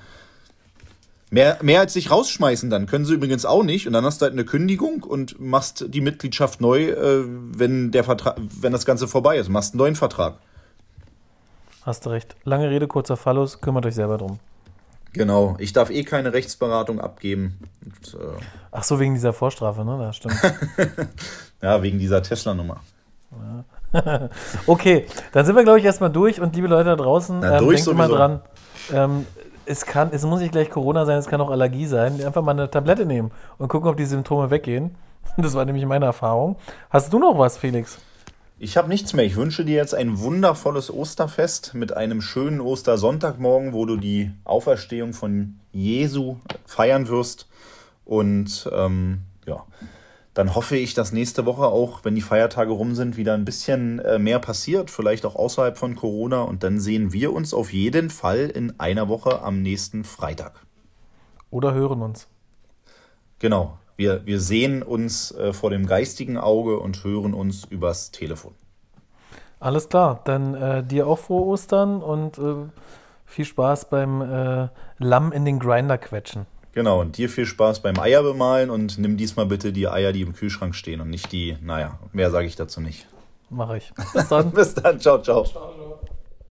Speaker 3: Mehr, mehr als sich rausschmeißen dann. Können sie übrigens auch nicht. Und dann hast du halt eine Kündigung und machst die Mitgliedschaft neu, äh, wenn, der Vertrag, wenn das Ganze vorbei ist. Machst einen neuen Vertrag.
Speaker 4: Hast du recht. Lange Rede, kurzer Fallus, kümmert euch selber drum.
Speaker 3: Genau. Ich darf eh keine Rechtsberatung abgeben. Und, äh,
Speaker 4: Ach so, wegen dieser Vorstrafe, ne? Das stimmt.
Speaker 3: ja, wegen dieser Tesla-Nummer.
Speaker 4: Okay, dann sind wir, glaube ich, erstmal durch. Und liebe Leute da draußen,
Speaker 3: Na,
Speaker 4: ähm, denkt immer dran, ähm, es, kann, es muss nicht gleich Corona sein, es kann auch Allergie sein. Einfach mal eine Tablette nehmen und gucken, ob die Symptome weggehen. Das war nämlich meine Erfahrung. Hast du noch was, Felix?
Speaker 3: Ich habe nichts mehr. Ich wünsche dir jetzt ein wundervolles Osterfest mit einem schönen Ostersonntagmorgen, wo du die Auferstehung von Jesu feiern wirst. Und ähm, ja, dann hoffe ich, dass nächste Woche auch, wenn die Feiertage rum sind, wieder ein bisschen äh, mehr passiert, vielleicht auch außerhalb von Corona. Und dann sehen wir uns auf jeden Fall in einer Woche am nächsten Freitag.
Speaker 4: Oder hören uns?
Speaker 3: Genau. Wir, wir sehen uns äh, vor dem geistigen Auge und hören uns übers Telefon.
Speaker 4: Alles klar, dann äh, dir auch frohe Ostern und äh, viel Spaß beim äh, Lamm in den Grinder quetschen.
Speaker 3: Genau, und dir viel Spaß beim Eier bemalen und nimm diesmal bitte die Eier, die im Kühlschrank stehen und nicht die, naja, mehr sage ich dazu nicht.
Speaker 4: Mache ich. Bis dann.
Speaker 3: Bis dann, ciao, ciao.